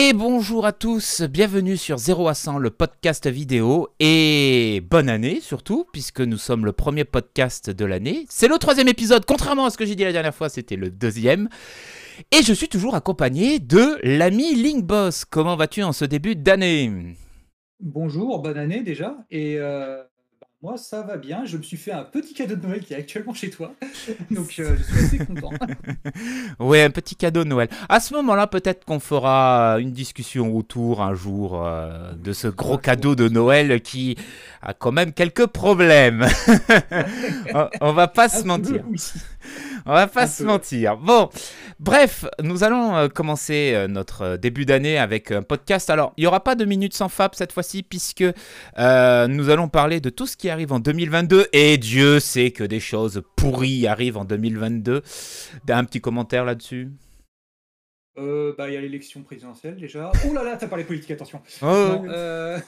Et bonjour à tous, bienvenue sur 0 à 100, le podcast vidéo. Et bonne année surtout, puisque nous sommes le premier podcast de l'année. C'est le troisième épisode, contrairement à ce que j'ai dit la dernière fois, c'était le deuxième. Et je suis toujours accompagné de l'ami Linkboss. Comment vas-tu en ce début d'année? Bonjour, bonne année déjà. Et euh, moi, ça va bien. Je me suis fait un petit cadeau de Noël qui est actuellement chez toi. Donc, euh, je suis assez content. Ouais, un petit cadeau de Noël. À ce moment-là, peut-être qu'on fera une discussion autour un jour euh, de ce gros cadeau de Noël qui a quand même quelques problèmes. on, on va pas se mentir. On va pas se mentir. Bon, bref, nous allons euh, commencer euh, notre euh, début d'année avec un podcast. Alors, il n'y aura pas de minutes sans fab cette fois-ci, puisque euh, nous allons parler de tout ce qui arrive en 2022. Et Dieu sait que des choses pourries arrivent en 2022. Un petit commentaire là-dessus? Euh, bah, il y a l'élection présidentielle déjà. Oh là là, t'as parlé politique, attention. Oh, Non, euh,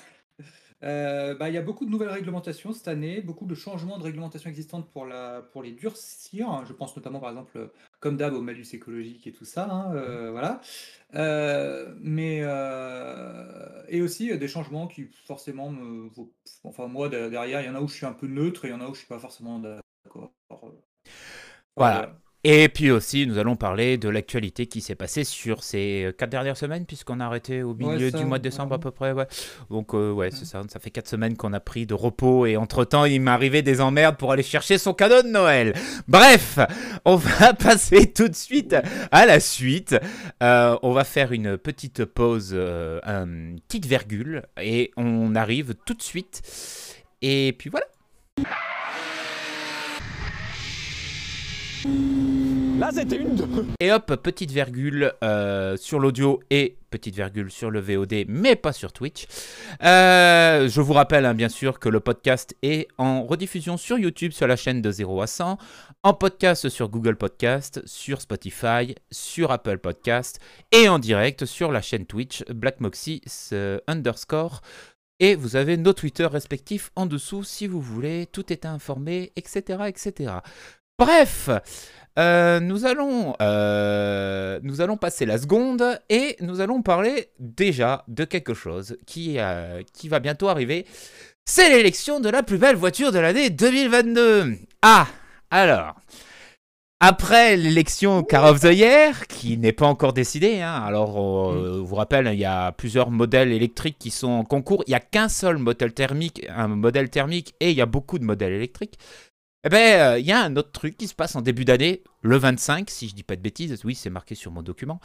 euh, bah, il y a beaucoup de nouvelles réglementations cette année, beaucoup de changements de réglementations existantes pour, la, pour les durcir. Je pense notamment, par exemple, comme d'hab, au malus écologique et tout ça. hein, euh, voilà. Euh, mais euh, et aussi euh, des changements qui forcément me enfin moi de- derrière il y en a où je suis un peu neutre et il y en a où je suis pas forcément d'accord Voilà. Et puis aussi, nous allons parler de l'actualité qui s'est passée sur ces euh, quatre dernières semaines, puisqu'on a arrêté au milieu Ouais, ça, du mois de décembre à peu près. Ouais. Donc, euh, ouais, c'est ça. Ça fait quatre semaines qu'on a pris de repos et entre-temps, il m'est arrivé des emmerdes pour aller chercher son cadeau de Noël. Bref, on va passer tout de suite à la suite. Euh, on va faire une petite pause, euh, une petite virgule, et on arrive tout de suite. Et puis voilà. Là, c'était une. Et hop, petite virgule euh, sur l'audio et petite virgule sur le VOD, mais pas sur Twitch. Euh, je vous rappelle hein, bien sûr que le podcast est en rediffusion sur YouTube sur la chaîne de 0 à 100, en podcast sur Google Podcast, sur Spotify, sur Apple Podcast et en direct sur la chaîne Twitch Black Moxie euh, underscore. Et vous avez nos Twitter respectifs en dessous si vous voulez. Tout est informé, etc. etc. Bref, euh, nous, allons, euh, nous allons passer la seconde et nous allons parler déjà de quelque chose qui, euh, qui va bientôt arriver. C'est l'élection de la plus belle voiture de l'année 2022. Ah, alors. Après l'élection Car of the Year, qui n'est pas encore décidée, hein, alors euh, je vous rappelle, il y a plusieurs modèles électriques qui sont en concours. Il n'y a qu'un seul modèle thermique, un modèle thermique, et il y a beaucoup de modèles électriques. Eh ben, euh, il y a un autre truc qui se passe en début d'année, le 25, si je dis pas de bêtises, oui, c'est marqué sur mon document.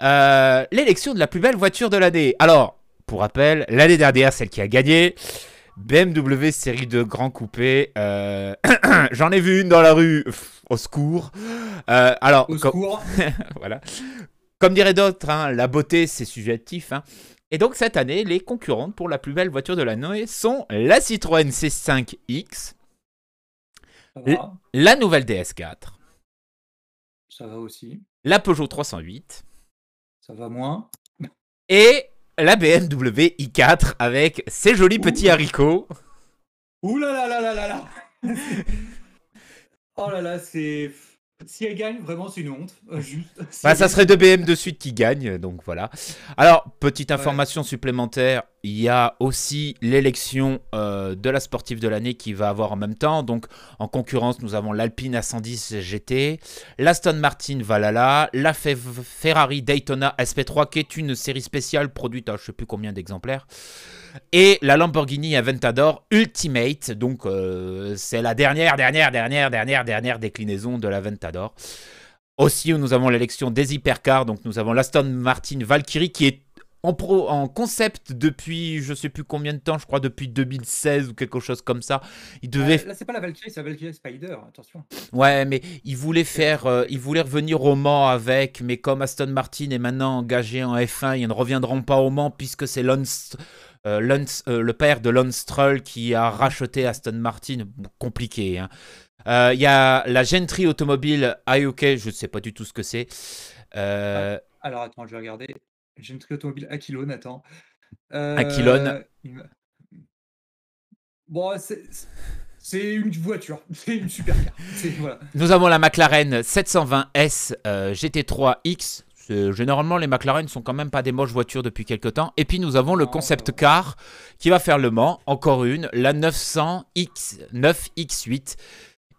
Euh, L'élection de la plus belle voiture de l'année. Alors, pour rappel, l'année dernière, celle qui a gagné, BMW série 2 Grand Coupé. euh, J'en ai vu une dans la rue, pff, au secours. Euh, alors, au comme- secours voilà. Comme diraient d'autres, hein, la beauté, c'est subjectif. hein. Et donc, cette année, les concurrentes pour la plus belle voiture de l'année sont la Citroën C5X, la nouvelle DS4, ça va aussi la Peugeot 308 ça va moins et la BMW i4 avec ses jolis petits haricots. Ouh là là là là là là Oh là là, c'est. Si elle gagne, vraiment, c'est une honte. euh, Juste. Si Bah, ça gagne- serait deux BM de suite qui gagnent, donc voilà. Alors, petite information supplémentaire, il y a aussi l'élection euh, de la sportive de l'année qui va avoir en même temps. Donc, en concurrence, nous avons l'Alpine A110 GT, l'Aston Martin Valhalla, la Fe- Ferrari Daytona SP3, qui est une série spéciale produite à je sais plus combien d'exemplaires, et la Lamborghini Aventador Ultimate. Donc, euh, c'est la dernière, dernière, dernière, dernière, dernière déclinaison de l'Aventador. Aussi, nous avons l'élection des hypercars. Donc, nous avons l'Aston Martin Valkyrie qui est en, pro, en concept depuis je sais plus combien de temps, je crois depuis 2016 ou quelque chose comme ça. Il devait. Ah, Là, c'est pas la Valkyrie, c'est la Valkyrie Spider, attention. Ouais, mais il voulait faire. euh, il voulait revenir au Mans avec, mais comme Aston Martin est maintenant engagé en F1, ils ne reviendront pas au Mans puisque c'est Lance. euh, Lance- euh, le père de Lance Stroll qui a racheté Aston Martin, Bon, compliqué. hein. Euh, Il y a la Gentry Automobile IOK, je ne sais pas du tout ce que c'est. Euh, Alors, attends, je vais regarder. J'ai une tri automobile Aquilone, attends. Aquilone? Euh, il me- Bon, c'est une voiture, c'est une supercar. Voilà. Nous avons la McLaren 720S euh, GT3X. C'est- Généralement, les McLaren sont quand même pas des moches voitures depuis quelques temps. Et puis, nous avons le concept euh, car qui va faire le Mans, encore une, la 900X, 9X8.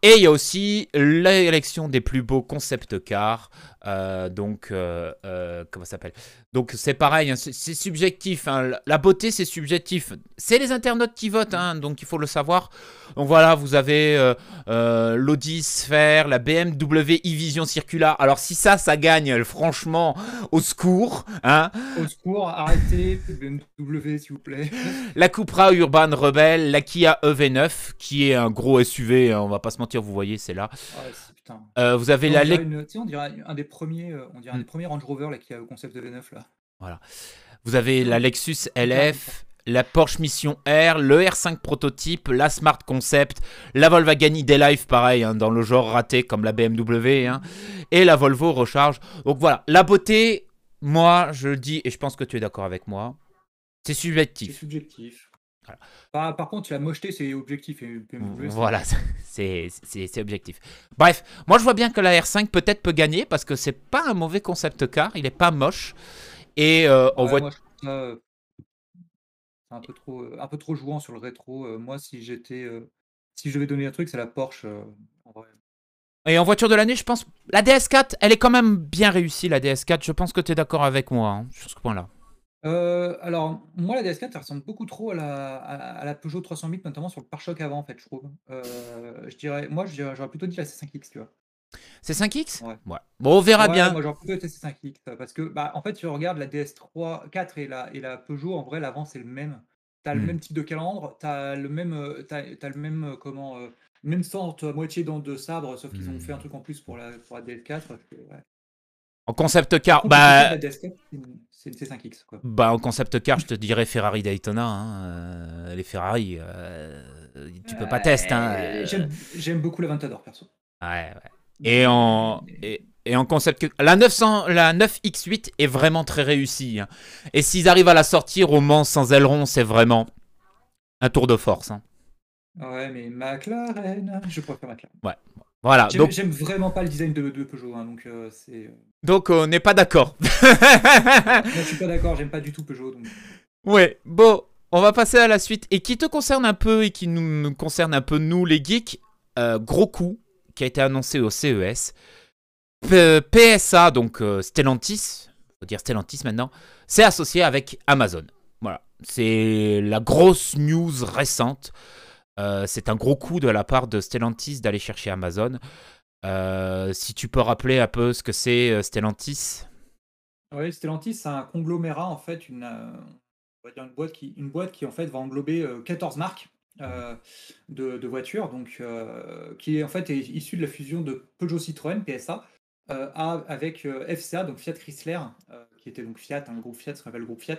Et il y a aussi l'élection des plus beaux concept cars. Euh, donc, euh, euh, comment ça s'appelle? Donc, c'est pareil, hein, c'est subjectif. hein. La- beauté, c'est subjectif. C'est les internautes qui votent, hein, donc il faut le savoir. Donc voilà, vous avez l'Audi Sphere, la BMW e-Vision Circular. Alors, si ça, ça gagne, franchement, au secours. Au secours, arrêtez, BMW s'il vous plaît. la Cupra Urban Rebel, la Kia EV9, qui est un gros SUV, on va pas se mentir, vous voyez, c'est là. Ouais, c'est- putain. Euh, vous avez On la dirait, Lec- une- tu sais, on dirait un des premiers, euh, on dirait un Mm. des premiers Range Rover là, qui a le concept de V9 là. vous avez la Lexus LF, la Porsche Mission R, le R5 prototype, la Smart Concept, la Volkswagen ID-Life, pareil, hein, dans le genre raté comme la BMW, hein, et la Volvo Recharge. Donc voilà, la beauté, moi, je le dis, et je pense que tu es d'accord avec moi, c'est C'est subjectif. subjectif. Voilà. Par, par contre, la mocheté c'est objectif et Voilà, c'est objectif. Bref, moi je vois bien que la R5 peut-être peut gagner parce que c'est pas un mauvais concept car, il est pas moche. Et euh, on Ouais, voit. moi, je euh, c'est un peu trop, euh, un peu trop jouant sur le rétro. Euh, moi, si j'étais, si je devais donner un truc, c'est la Porsche. en vrai. Et en voiture de l'année, je pense. La DS4, elle est quand même bien réussie, la DS4. Je pense que tu es d'accord avec moi hein, sur ce point-là. Euh, alors, moi, la DS4, elle ressemble beaucoup trop à la, à, à la Peugeot 308, notamment sur le pare-choc avant, en fait, je trouve. Euh, je dirais, moi, je dirais- j'aurais plutôt dit la C5X, tu vois. C'est 5X Ouais. Bon, on verra Ouais, bien. Moi, j'aurais plutôt été C5X, euh, parce que, bah, en fait, tu regardes la DS3, 4 et la, et la Peugeot, en vrai, l'avant, c'est le même. T'as le Hmm. même type de calandre, t'as le même, t'as, t'as le même, euh, comment, même sorte à moitié dent de sabre, sauf qu'ils ont Hmm. fait un truc en plus pour la, pour la DS4. que, ouais. En concept car, contre, le bah, concept de la DS4, c'est une- c'est une C5X, quoi. bah, en concept car, je te dirais Ferrari Daytona. hein, euh, les Ferrari, euh, tu peux pas tester. Hein, Euh, J'aime, beaucoup l'Aventador, perso. Ouais, ouais. Et en, et, et en concept la 900, la 9X8 est vraiment très réussie. hein. Et s'ils arrivent à la sortir au Mans sans aileron, c'est vraiment un tour de force. hein. Ouais, mais McLaren, je préfère McLaren. Voilà. J'aime, Donc, j'aime vraiment pas le design de, de Peugeot, hein, donc euh, c'est. donc on n'est pas d'accord. Je suis pas d'accord, j'aime pas du tout Peugeot. Donc... ouais. Bon, on va passer à la suite et qui te concerne un peu et qui nous, concerne un peu nous les geeks. euh, gros coup qui a été annoncé au CES. P- PSA, donc euh, Stellantis, faut dire Stellantis maintenant, c'est associé avec Amazon. Voilà, c'est la grosse news récente. Euh, c'est un gros coup de la part de Stellantis d'aller chercher Amazon. Euh, si tu peux rappeler un peu ce que c'est euh, Stellantis? Oui, Stellantis, c'est un conglomérat, en fait, une, boîte qui, en fait, va englober euh, 14 marques de, voitures, donc, qui est, en fait, est issue de la fusion de Peugeot Citroën, PSA, avec FCA, donc Fiat Chrysler, qui était donc Fiat, un groupe Fiat, ce qu'on appelle le groupe Fiat,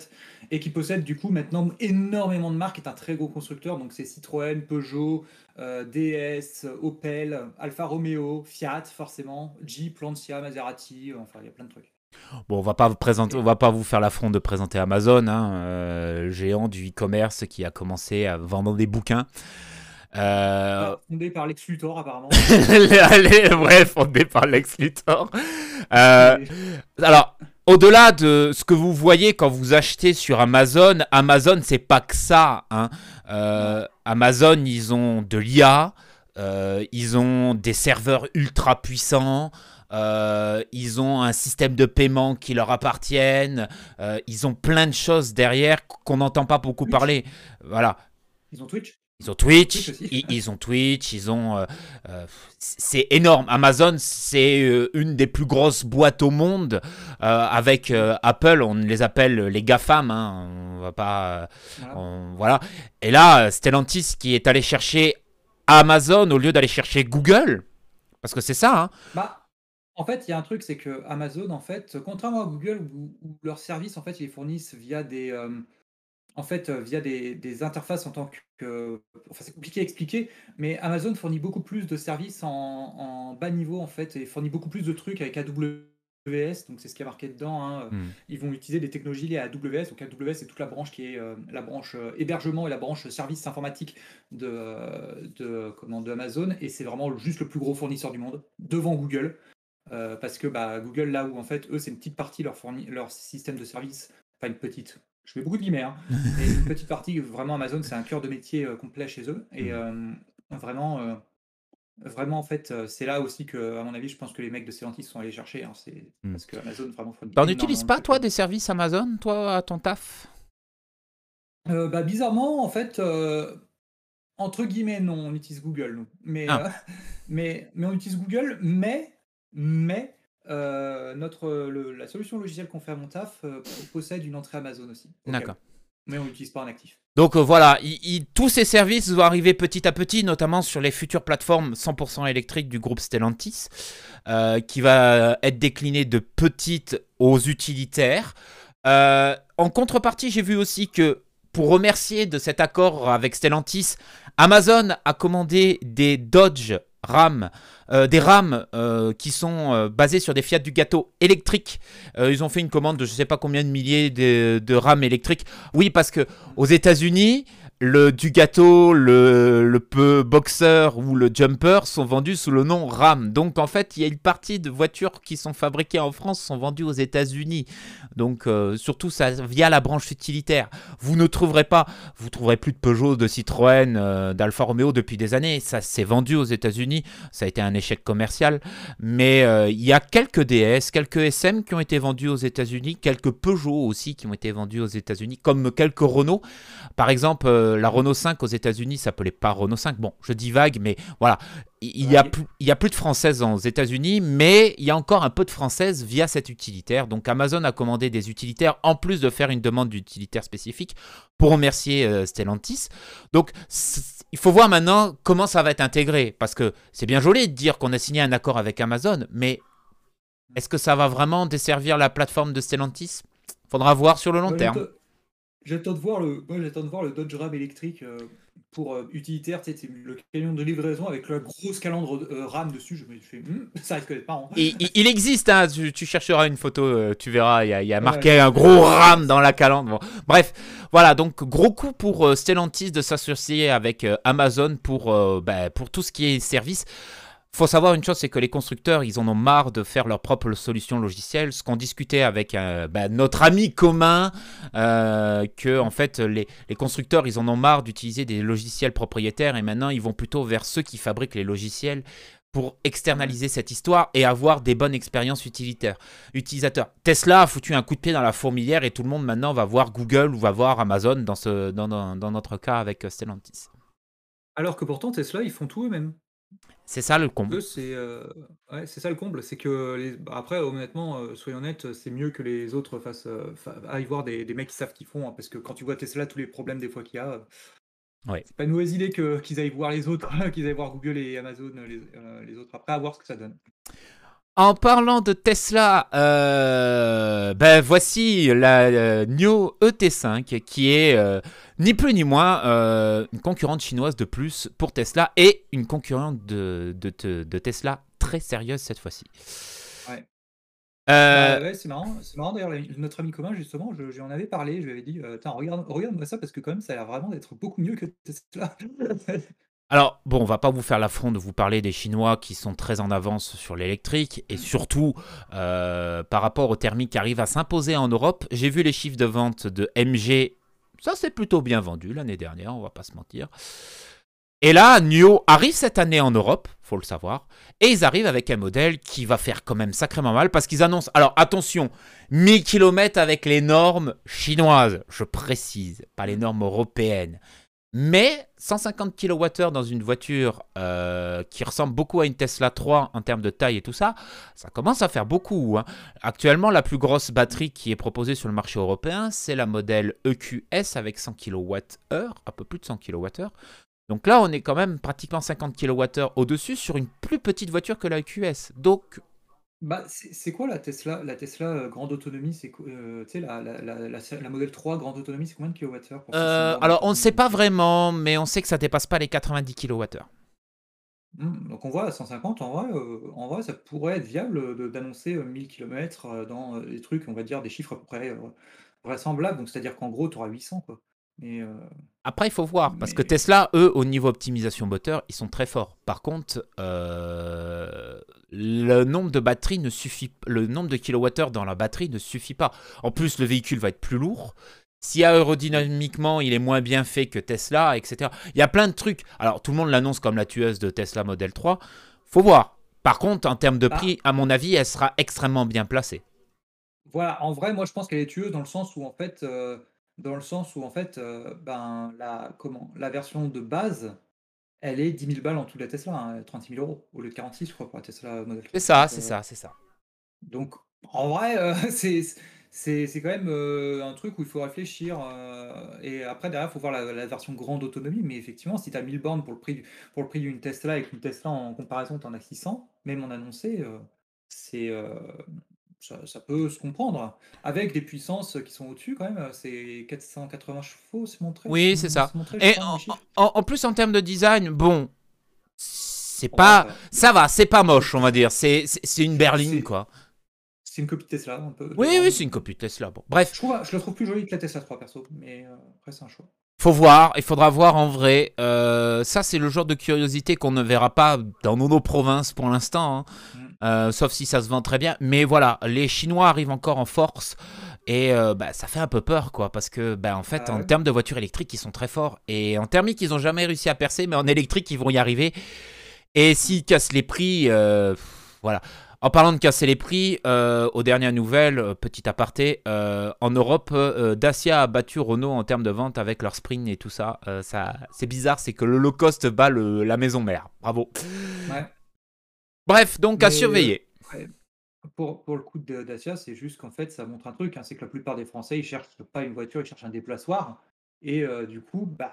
et qui possède du coup maintenant énormément de marques, est un très gros constructeur, donc c'est Citroën, Peugeot, euh, DS, Opel, Alfa Romeo, Fiat, forcément, Jeep, Lancia, Maserati, euh, enfin, il y a plein de trucs. Bon, on va pas vous présenter, on va pas vous faire l'affront de présenter Amazon, hein, euh, géant du e-commerce qui a commencé à vendre des bouquins. Euh, Ah, fondé par Lex Luthor apparemment. Allez, ouais, fondé par Lex Luthor. Euh, alors, au-delà de ce que vous voyez quand vous achetez sur Amazon, Amazon, c'est pas que ça. hein. Euh, Amazon, ils ont de l'IA, euh, ils ont des serveurs ultra puissants. euh, ils ont un système de paiement qui leur appartiennent. ils ont plein de choses derrière qu'on n'entend pas beaucoup Twitch. parler. Voilà. Ils ont Twitch? Ils ont Twitch, ils, ils ont Twitch, ils ont. euh, euh, c'est énorme. Amazon, c'est euh, une des plus grosses boîtes au monde. euh, avec euh, Apple, on les appelle les GAFAM. Hein, on va pas. Voilà. on- voilà. Et là, Stellantis qui est allé chercher Amazon au lieu d'aller chercher Google. Parce que c'est ça. Hein. Bah, en fait, il y a un truc, c'est que Amazon, en fait, contrairement à Google, où, où leurs services, en fait, ils les fournissent via des, en fait, euh, via des, des interfaces en tant que, enfin, c'est compliqué à expliquer, mais Amazon fournit beaucoup plus de services en, en bas niveau, en fait, et fournit beaucoup plus de trucs avec AWS, donc c'est ce qui est marqué dedans. hein. Hmm. Ils vont utiliser des technologies liées à AWS, donc AWS c'est toute la branche qui est euh, la branche euh, hébergement et la branche services informatiques de, de, comment, de Amazon, et c'est vraiment juste le plus gros fournisseur du monde, devant Google. parce que bah, Google, là où en fait, eux, c'est une petite partie leur, fourni leur système de service, pas une petite, je fais beaucoup de guillemets, hein, mais une petite partie, vraiment Amazon, c'est un cœur de métier complet chez eux. Et mmh. vraiment, vraiment, en fait, c'est là aussi que, à mon avis, je pense que les mecs de Stellantis sont allés chercher. Hein, c'est mmh. parce que Amazon vraiment. T'en n'utilises pas, toi, des services Amazon, toi, à ton taf? Bah, bizarrement, en fait, entre guillemets, non, on utilise Google, Mais, ah. mais, mais on utilise Google, mais, mais notre, la solution logicielle qu'on fait à mon taf possède une entrée Amazon aussi. D'accord. Mais on n'utilise pas en actif. Donc voilà, tous ces services vont arriver petit à petit, notamment sur les futures plateformes 100% électriques du groupe Stellantis, qui va être décliné de petites aux utilitaires. en contrepartie, j'ai vu aussi que pour remercier de cet accord avec Stellantis, Amazon a commandé des Dodge Ram, euh, des RAM euh, qui sont euh, basés sur des Fiat du gâteau électriques. ils ont fait une commande de je ne sais pas combien de milliers de, de RAM électriques. Oui, parce que aux États-Unis, le du gâteau, le, peu boxer ou le jumper sont vendus sous le nom RAM. Donc en fait, il y a une partie de voitures qui sont fabriquées en France sont vendues aux États-Unis. Donc euh, surtout ça via la branche utilitaire. Vous ne trouverez pas, vous trouverez plus de Peugeot, de Citroën, euh, d'Alfa Romeo depuis des années. Ça s'est vendu aux États-Unis. Ça a été un échec commercial. Mais euh, il y a quelques DS, quelques SM qui ont été vendus aux États-Unis, quelques Peugeot aussi qui ont été vendus aux États-Unis, comme quelques Renault. Par exemple la Renault 5 aux États-Unis s'appelait pas Renault 5. Bon, je dis vague, mais voilà. Il y, a plus, il y a plus de françaises aux États-Unis, mais il y a encore un peu de françaises via cet utilitaire. Donc Amazon a commandé des utilitaires en plus de faire une demande d'utilitaire spécifique pour remercier euh, Stellantis. Donc il faut voir maintenant comment ça va être intégré. Parce que c'est bien joli de dire qu'on a signé un accord avec Amazon, mais est-ce que ça va vraiment desservir la plateforme de Stellantis? Faudra voir sur le long terme. J'attends de voir le, moi j'attends de voir le Dodge Ram électrique euh, pour euh, utilitaire, sais, le camion de livraison avec la grosse calandre euh, RAM dessus. Je me fais, hmm, ça risque d'être marrant. Et, il existe, hein, tu, chercheras une photo, tu verras, il y a, marqué un gros RAM dans la calandre. Bref, voilà, donc gros coup pour Stellantis de s'associer avec Amazon pour, bah, pour tout ce qui est service faut savoir une chose, c'est que les constructeurs, ils en ont marre de faire leur propre solution logicielle. Ce qu'on discutait avec euh, bah, notre ami commun, euh, que en fait les, constructeurs, ils en ont marre d'utiliser des logiciels propriétaires et maintenant ils vont plutôt vers ceux qui fabriquent les logiciels pour externaliser cette histoire et avoir des bonnes expériences utilisateurs. Tesla a foutu un coup de pied dans la fourmilière et tout le monde maintenant va voir Google ou va voir Amazon dans, dans, dans notre cas avec Stellantis. Alors que pourtant Tesla, ils font tout eux-mêmes. C'est ça le comble. c'est, euh, c'est ça le comble, c'est que les bah, après honnêtement, euh, soyons honnêtes, c'est mieux que les autres fassent, euh, aillent voir des des mecs qui savent qu'ils font, hein, parce que quand tu vois Tesla, tous les problèmes des fois qu'il y a, c'est pas une mauvaise idée que qu'ils aillent voir les autres, qu'ils aillent voir Google et Amazon, les, les autres après, à voir ce que ça donne. En parlant de Tesla, euh, ben voici la euh, NIO ET5 qui est euh, ni plus ni moins une concurrente chinoise de plus pour Tesla et une concurrente de, de, Tesla très sérieuse cette fois-ci. Ouais. Bah, c'est marrant, c'est marrant d'ailleurs notre ami commun justement, je, lui en avais parlé, je lui avais dit, regarde, regarde-moi ça parce que quand même ça a l'air vraiment d'être beaucoup mieux que Tesla. Alors, bon, on va pas vous faire l'affront de vous parler des Chinois qui sont très en avance sur l'électrique et surtout euh, par rapport aux thermiques qui arrivent à s'imposer en Europe. J'ai vu les chiffres de vente de MG, ça c'est plutôt bien vendu l'année dernière, on va pas se mentir. Et là, NIO arrive cette année en Europe, faut le savoir, et ils arrivent avec un modèle qui va faire quand même sacrément mal parce qu'ils annoncent, alors attention, 1000 km avec les normes chinoises, je précise, pas les normes européennes. Mais 150 kWh dans une voiture euh, qui ressemble beaucoup à une Tesla 3 en termes de taille et tout ça, ça commence à faire beaucoup. Hein. Actuellement, la plus grosse batterie qui est proposée sur le marché européen, c'est la modèle EQS avec 100 kWh, un peu plus de 100 kWh. Donc là, on est quand même pratiquement 50 kWh au-dessus sur une plus petite voiture que la EQS. Donc bah, c'est quoi la Tesla la Tesla, euh, grande autonomie? C'est euh, tu sais la la la la Model 3 grande autonomie, c'est combien de kilowattheures pour euh, alors on ne sait pas vraiment, mais on sait que ça dépasse pas les 90 kWh. Mmh, donc on voit à 150 en vrai, en vrai ça pourrait être viable, d'annoncer, 1000 km, dans, des trucs, on va dire des chiffres à peu près, vraisemblables. Donc c'est-à-dire qu'en gros tu auras 800 quoi. Mais euh, Après, il faut voir, parce que Tesla, eux, au niveau optimisation moteur, ils sont très forts. Par contre, euh, le nombre de batteries ne suffit, le nombre de kilowattheures dans la batterie ne suffit pas. En plus, le véhicule va être plus lourd. Si aérodynamiquement il est moins bien fait que Tesla, etc. Il y a plein de trucs. Alors tout le monde l'annonce comme la tueuse de Tesla Model 3. Faut voir. Par contre, en termes de Bah. prix, à mon avis, elle sera extrêmement bien placée. Voilà, en vrai, moi je pense qu'elle est tueuse dans le sens où en fait, euh, dans le sens où en fait, euh, ben la comment, la version de base, elle est 10 000 balles en dessous de la Tesla, hein, 36 000 euros au lieu de 46, je crois, pour la Tesla Model 3. C'est ça, c'est euh, ça, c'est ça. Donc, en vrai, euh, c'est quand même euh, un truc où il faut réfléchir. et après, derrière, il faut voir la, la version grande autonomie. Mais effectivement, si tu as 1000 bornes pour le prix, du- pour le prix d'une Tesla et qu'une Tesla en comparaison, tu en as 600, même en annoncé, c'est ça, ça peut se comprendre. Avec des puissances qui sont au-dessus quand même. C'est 480 chevaux, c'est montré. Oui, c'est ça. montré, Et crois, en, plus, en termes de design, bon, c'est pas. Ça va, c'est pas moche, on va dire. C'est une berline, quoi. C'est une copie de Tesla, un peu. Oui, oui, c'est une copie de Tesla. Bon, bref, Je, trouve, je le trouve plus joli que la Tesla 3 perso, mais euh, après c'est un choix. faut voir. Il faudra voir en vrai. Euh, ça, c'est le genre de curiosité qu'on ne verra pas dans nos, nos provinces pour l'instant. hein. Mm. Euh, sauf si ça se vend très bien. Mais voilà, les Chinois arrivent encore en force. Et euh, bah, ça fait un peu peur, quoi. Parce que, bah, en fait, Ah en termes de voitures électriques, ils sont très forts. Et en thermique, ils n'ont jamais réussi à percer. Mais en électrique, ils vont y arriver. Et s'ils cassent les prix, euh, voilà. En parlant de casser les prix, euh, aux dernières nouvelles, petit aparté, euh, en Europe, euh, Dacia a battu Renault en termes de vente avec leur Spring et tout ça. Ça c'est bizarre, c'est que le low cost bat le- la maison mère. Bravo. Ouais. Bref, donc à Mais, surveiller. Pour, pour le coup de Dacia, c'est juste qu'en fait, ça montre un truc, hein, c'est que la plupart des Français, ils cherchent pas une voiture, ils cherchent un déplaçoir. Et euh, du coup, bah,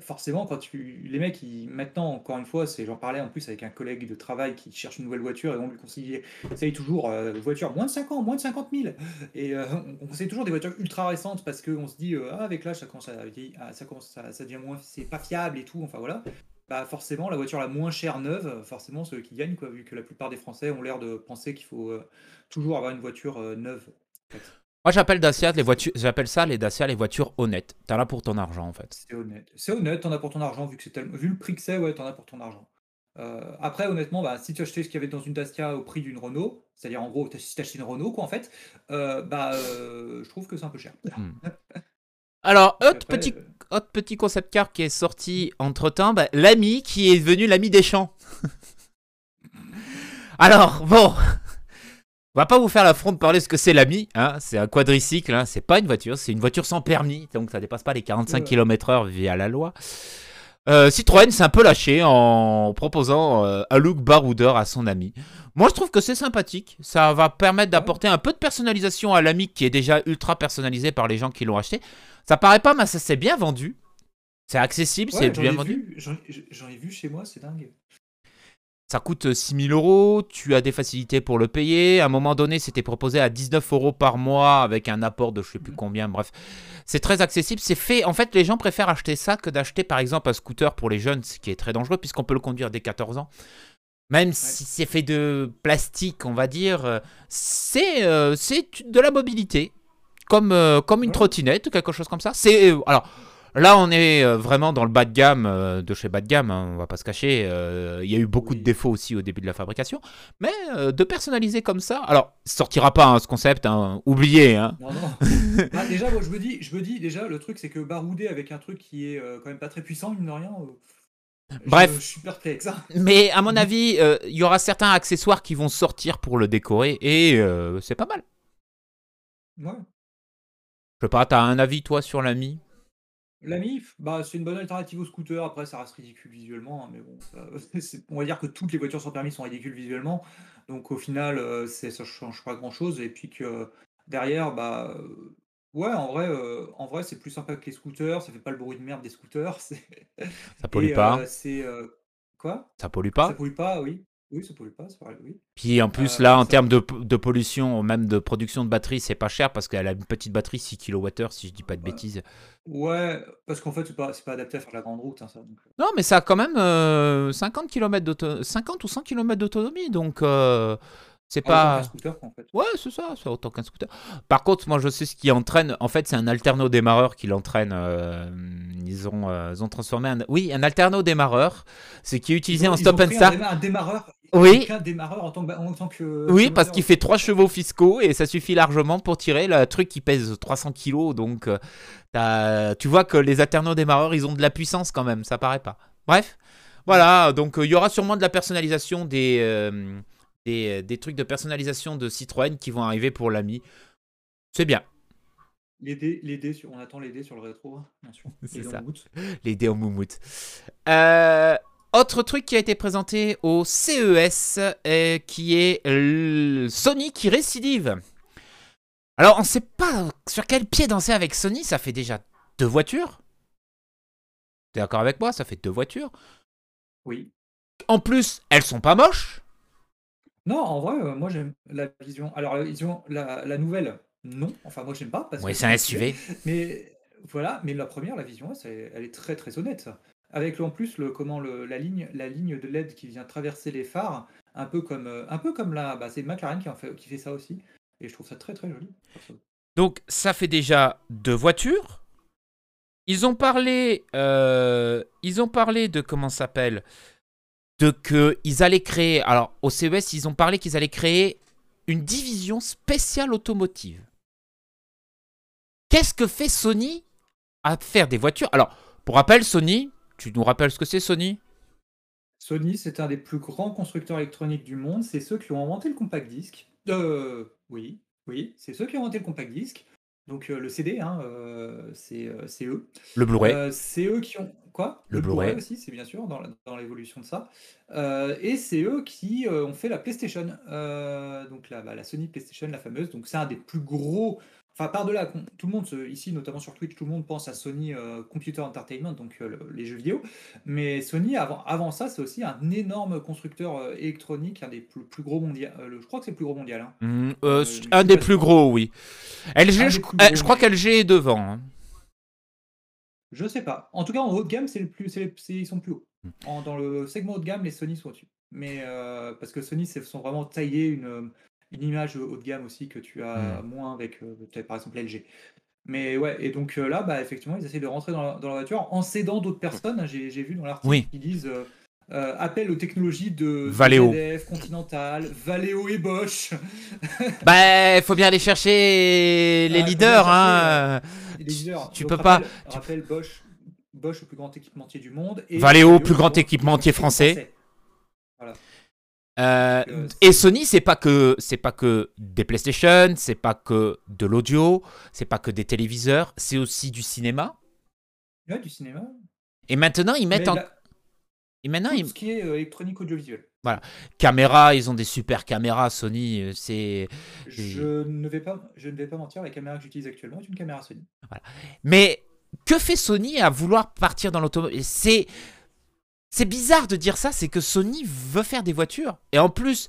forcément, quand tu, les mecs, ils, maintenant, encore une fois, c'est, j'en parlais en plus avec un collègue de travail qui cherche une nouvelle voiture et on lui conseillait, conseille toujours euh, voiture moins de 5 ans, moins de 50 000. Et euh, on, on conseille toujours des voitures ultra récentes parce qu'on se dit, euh, ah, avec l'âge, ça commence à vieillir, ça commence, ça, ça devient moins, c'est pas fiable et tout. Enfin voilà. Bah forcément, la voiture la moins chère neuve, forcément, ceux qui gagnent, quoi, vu que la plupart des Français ont l'air de penser qu'il faut euh, toujours avoir une voiture euh, neuve. en fait. Moi, j'appelle Dacia les voitures, j'appelle ça les Dacia les voitures honnêtes. T'as là pour ton argent, en fait. C'est honnête. C'est honnête, t'en as pour ton argent, vu que c'est tellement... vu le prix que c'est, ouais, t'en as pour ton argent. Euh, après, honnêtement, bah, si tu achetais ce qu'il y avait dans une Dacia au prix d'une Renault, c'est-à-dire en gros, si t'achetais une Renault, quoi, en fait, bah, je trouve que c'est un peu cher. Alors, autre après, petit, euh, autre petit concept car qui est sorti entre temps, l'ami qui est devenu l'ami des champs. Alors, bon, on va pas vous faire l'affront de parler ce que c'est l'ami. Hein. C'est un quadricycle, hein. c'est pas une voiture, c'est une voiture sans permis, donc ça dépasse pas les 45 Ouais. km/h via la loi. Euh, Citroën s'est un peu lâché en proposant euh, un look baroudeur à son ami. Moi, je trouve que c'est sympathique. Ça va permettre d'apporter un peu de personnalisation à l'ami qui est déjà ultra personnalisé par les gens qui l'ont acheté. Ça paraît pas, mais ça s'est bien vendu. C'est accessible, ouais, c'est bien vendu. j'en ai vu chez moi, c'est dingue. Ça coûte 6000 euros, tu as des facilités pour le payer. À un moment donné, c'était proposé à 19 euros par mois avec un apport de je sais plus Mhm. combien. Bref, c'est très accessible. C'est fait. En fait, les gens préfèrent acheter ça que d'acheter par exemple un scooter pour les jeunes, ce qui est très dangereux puisqu'on peut le conduire dès 14 ans. Même si c'est fait de plastique, on va dire, euh, c'est euh, c'est de la mobilité, comme, euh, comme une trottinette ou quelque chose comme ça. C'est euh, alors Là, on est euh, vraiment dans le bas de gamme euh, de chez bas de gamme, hein, on va pas se cacher. euh, Il y a eu beaucoup de défauts aussi au début de la fabrication. Mais de personnaliser comme ça. Alors, sortira pas hein, ce concept, hein, oubliez. Hein. Non, non. Ah, déjà, moi, je me dis, je me dis, déjà, le truc, c'est que barouder avec un truc qui est euh, quand même pas très puissant, mine de rien. euh, Bref. Je, suis perplexe. Mais à mon avis, euh, il y aura certains accessoires qui vont sortir pour le décorer et euh, c'est pas mal. Ouais. Je sais pas, t'as un avis toi sur l'ami? La MIF, bah, c'est une bonne alternative au scooter. Après, ça reste ridicule visuellement, hein, mais bon, ça- on va dire que toutes les voitures sans permis sont ridicules visuellement. Donc, au final, euh, c'est- ça change pas grand-chose. Et puis que derrière, bah, euh, ouais, en vrai, euh, en vrai, c'est plus sympa que les scooters. Ça fait pas le bruit de merde des scooters. c'est- Ça pollue Et, pas euh, c'est quoi? Ça pollue Ça pas pollue pas, oui. Oui, ça pollue pas, c'est vrai, oui. Puis en plus, Euh, là, en ça- termes de, de pollution, même de production de batterie, c'est pas cher parce qu'elle a une petite batterie 6 kWh, si je dis pas de Ouais. bêtises. Ouais, parce qu'en fait, c'est pas, pas adapté à faire la grande route, hein, ça. donc, euh. Non, mais ça a quand même euh, 50, km 50 ou 100 km d'autonomie, donc euh, C'est autant pas. qu'un scooter, en fait. Ouais, c'est ça, c'est autant qu'un scooter. Par contre, moi, je sais ce qui entraîne. En fait, c'est un alterno-démarreur qui l'entraîne. euh, ils, ont, euh, ils ont transformé un. Oui, un alterno-démarreur. Ce qui est utilisé Ils ont- en stop and start. Un démarreur. Oui. Un démarreur en tant que. En tant que Oui, parce qu'il fait 3 chevaux fiscaux et ça suffit largement pour tirer le truc qui pèse 300 kilos. Donc, euh, tu vois que les alterno-démarreurs, ils ont de la puissance quand même. Ça paraît pas. Bref, voilà. Donc, euh, il y aura sûrement de la personnalisation des, des, des trucs de personnalisation de Citroën qui vont arriver pour l'ami. C'est bien. Les dés, les dés sur, on attend les dés sur le rétro, hein, bien sûr. C'est Les dés en ça. Les dés en moumoute. Euh, autre truc qui a été présenté au CES, euh, qui est euh, Sony qui récidive. Alors, on ne sait pas sur quel pied danser avec Sony. Ça fait déjà deux voitures. T'es d'accord avec moi? Ça fait deux voitures. Oui. En plus, elles sont pas moches. Non, en vrai, euh, moi j'aime la vision. Alors la vision, la, la nouvelle, non. Enfin, moi j'aime pas. Parce que c'est un SUV. Mais voilà, mais la première, la vision, c'est- elle est très très honnête. Avec en plus le comment le, la ligne la ligne de LED qui vient traverser les phares, un peu comme euh, un peu comme la bah, c'est McLaren qui en fait qui fait ça aussi et je trouve ça très très joli. perso. Donc ça fait déjà deux voitures. Ils ont parlé, euh, ils ont parlé de comment ça s'appelle, de que ils allaient créer. Alors au CES, ils ont parlé qu'ils allaient créer une division spéciale automotive. Qu'est-ce que fait Sony à faire des voitures? Alors pour rappel, Sony, tu nous rappelles ce que c'est Sony? Sony, c'est un des plus grands constructeurs électroniques du monde. C'est ceux qui ont inventé le compact disque. Euh, oui, oui, c'est ceux qui ont inventé le compact disque. Donc euh, le CD, hein, euh, c'est euh, c'est eux. Le Blu-ray. C'est eux qui ont quoi? Le Blu-ray. aussi, c'est bien sûr dans l'évolution de ça. Et c'est eux qui ont fait la PlayStation, donc la, bah, la Sony PlayStation, la fameuse. Donc c'est un des plus gros. Enfin par-delà, tout le monde ici, notamment sur Twitch, tout le monde pense à Sony euh, Computer Entertainment, donc euh, le- les jeux vidéo. Mais Sony, avant, avant ça, c'est aussi un énorme constructeur euh, électronique, un des plus, plus gros mondial. je crois que c'est le plus gros mondial. hein. Je un des plus gros, oui. LG, je, eh, gros, je crois qu'LG est devant. hein. Je sais pas. En tout cas, en haut de gamme, c'est le plus, ils sont plus hauts. Hmm. En- dans le segment haut de gamme, les Sony sont au-dessus. Mais parce que Sony, c'est sont vraiment taillés une, une image haut de gamme aussi que tu as moins avec euh, peut-être par exemple LG. Mais ouais, et donc euh, là, bah, effectivement, ils essaient de rentrer dans la, dans la voiture en s'aidant d'autres personnes. J'ai, vu dans l'article Oui. qu'ils disent euh, appel aux technologies de Valeo. Continental, Valeo et Bosch. Bah, il faut bien aller chercher les Ah, leaders. Hein. Les leaders. tu Donc, peux pas- rappelle Bosch, Bosch, le plus grand équipementier du monde. Et Valeo, plus grand équipementier français. Euh, Euh, et Sony, c'est pas que c'est pas que des PlayStation, c'est pas que de l'audio, c'est pas que des téléviseurs, c'est aussi du cinéma. Ouais, du cinéma. Et maintenant, ils mettent Mais en la- et maintenant tout ils ce qui est euh, électronique audiovisuel. caméra, ils ont des super caméras Sony, euh, c'est Je ne vais pas, je ne vais pas mentir, la caméra que j'utilise actuellement est une caméra Sony. Mais que fait Sony à vouloir partir dans l'automobile? C'est c'est bizarre de dire ça, c'est que Sony veut faire des voitures et en plus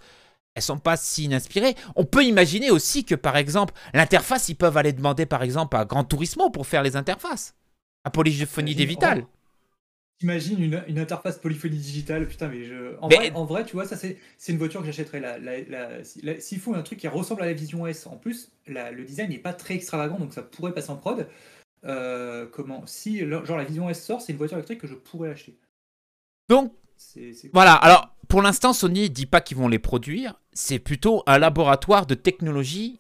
elles sont pas si inspirées. On peut imaginer aussi que par exemple l'interface, ils peuvent aller demander par exemple à Gran Turismo pour faire les interfaces, à Polyphonie des Imagine- Vitales. T'imagines une, une interface polyphonie digitale, putain, mais je. En, Mais- vrai, en vrai, tu vois, ça c'est une voiture que j'achèterais. La, la, la- si- la- S'il faut un truc qui ressemble à la Vision S, en plus, le design n'est pas très extravagant, donc ça pourrait passer en prod. Euh, comment Si, genre la Vision S sort, c'est une voiture électrique que je pourrais acheter. Donc Voilà, alors pour l'instant, Sony dit pas qu'ils vont les produire, c'est plutôt un laboratoire de technologie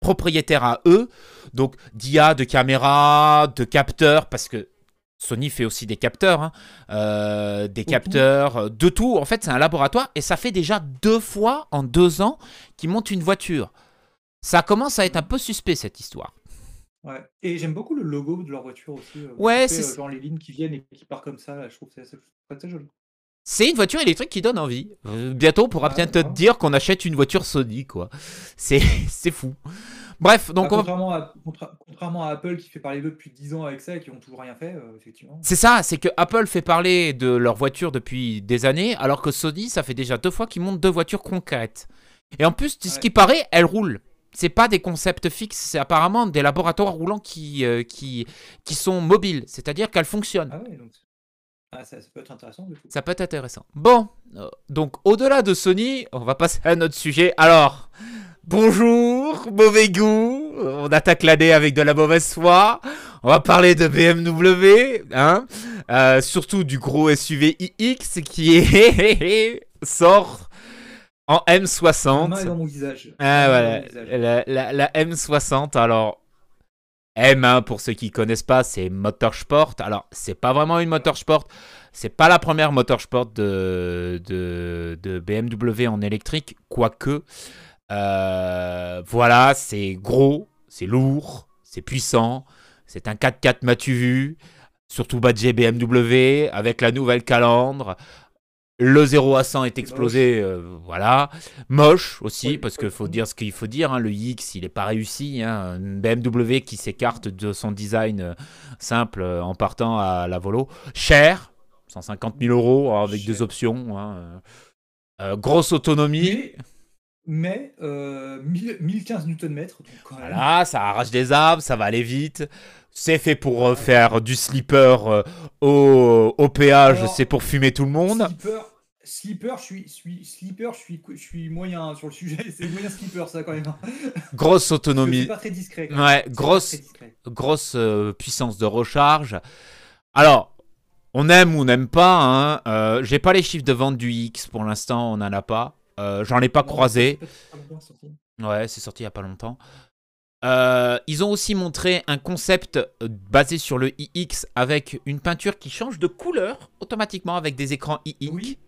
propriétaire à eux, donc d'IA, de caméras, de capteurs, parce que Sony fait aussi des capteurs, hein, euh, des capteurs, euh, de tout. En fait, c'est un laboratoire et ça fait déjà deux fois en deux ans qu'ils montent une voiture. Ça commence à être un peu suspect cette histoire. Ouais. Et j'aime beaucoup le logo de leur voiture aussi. euh, Ouais, c'est- euh, genre les lignes qui viennent et qui partent comme ça, là, je trouve que c'est très joli. C'est une voiture électrique qui donne envie. Euh, bientôt, on pourra Ah, peut-être te dire qu'on achète une voiture Sony, quoi. C'est c'est fou. Bref, donc Bah, on va- contrairement, à, contra- contrairement à Apple qui fait parler d'eux depuis 10 ans avec ça et qui ont toujours rien fait, euh, effectivement. c'est ça, c'est que Apple fait parler de leur voiture depuis des années, alors que Sony, ça fait déjà deux fois qu'ils montent deux voitures concrètes. Et en plus, ce Ouais. qui paraît, elles roulent. C'est pas des concepts fixes, c'est apparemment des laboratoires roulants qui, euh, qui, qui sont mobiles, c'est-à-dire qu'elles fonctionnent. Ah ouais, donc Ah, ça, ça peut être intéressant du coup. Ça peut être intéressant. Bon, euh, donc au-delà de Sony, on va passer à notre sujet. Alors, bonjour, mauvais goût. On attaque l'année avec de la mauvaise foi. On va parler de BMW, hein. Euh, surtout du gros SUV iX qui est sort en Ma main est M60. dans mon visage. Ah voilà, la, la- la M60. Alors, M, hein, pour ceux qui connaissent pas, c'est Motorsport. Alors, c'est pas vraiment une Motorsport. C'est pas la première Motorsport de, de, de BMW en électrique, quoique. Euh, voilà, c'est gros, c'est lourd, c'est puissant. C'est un 4x4 m'as-tu vu. Surtout badgé BMW avec la nouvelle calandre. Le 0 à 100 est explosé, euh, voilà. Moche aussi, Oui, parce qu'il faut dire ce qu'il faut dire. hein, le X, il n'est pas réussi. hein. Une BMW qui s'écarte de son design euh, simple euh, en partant à la volo. Cher, 150 000 euros hein, avec Cher. des options. hein, euh. Euh, grosse autonomie. Mais euh, 1000 1015 Nm. Voilà, ça arrache des arbres, ça va aller vite. C'est fait pour euh, faire du slipper euh, au, au péage, c'est pour fumer tout le monde. Slipper, slipper, je suis, suis, slipper, je suis, je suis moyen sur le sujet. C'est moyen slipper, ça quand même. Grosse autonomie. C'est pas très discret. quand même. Ouais, grosse, discret. grosse euh, puissance de recharge. Alors, on aime ou on n'aime pas. Hein. J'ai pas les chiffres de vente du X pour l'instant, on n'en a pas. Euh, J'en ai pas croisé. Ouais, c'est sorti il y a pas longtemps. Euh, ils ont aussi montré un concept euh, basé sur le iX avec une peinture qui change de couleur automatiquement avec des écrans iX. Oui.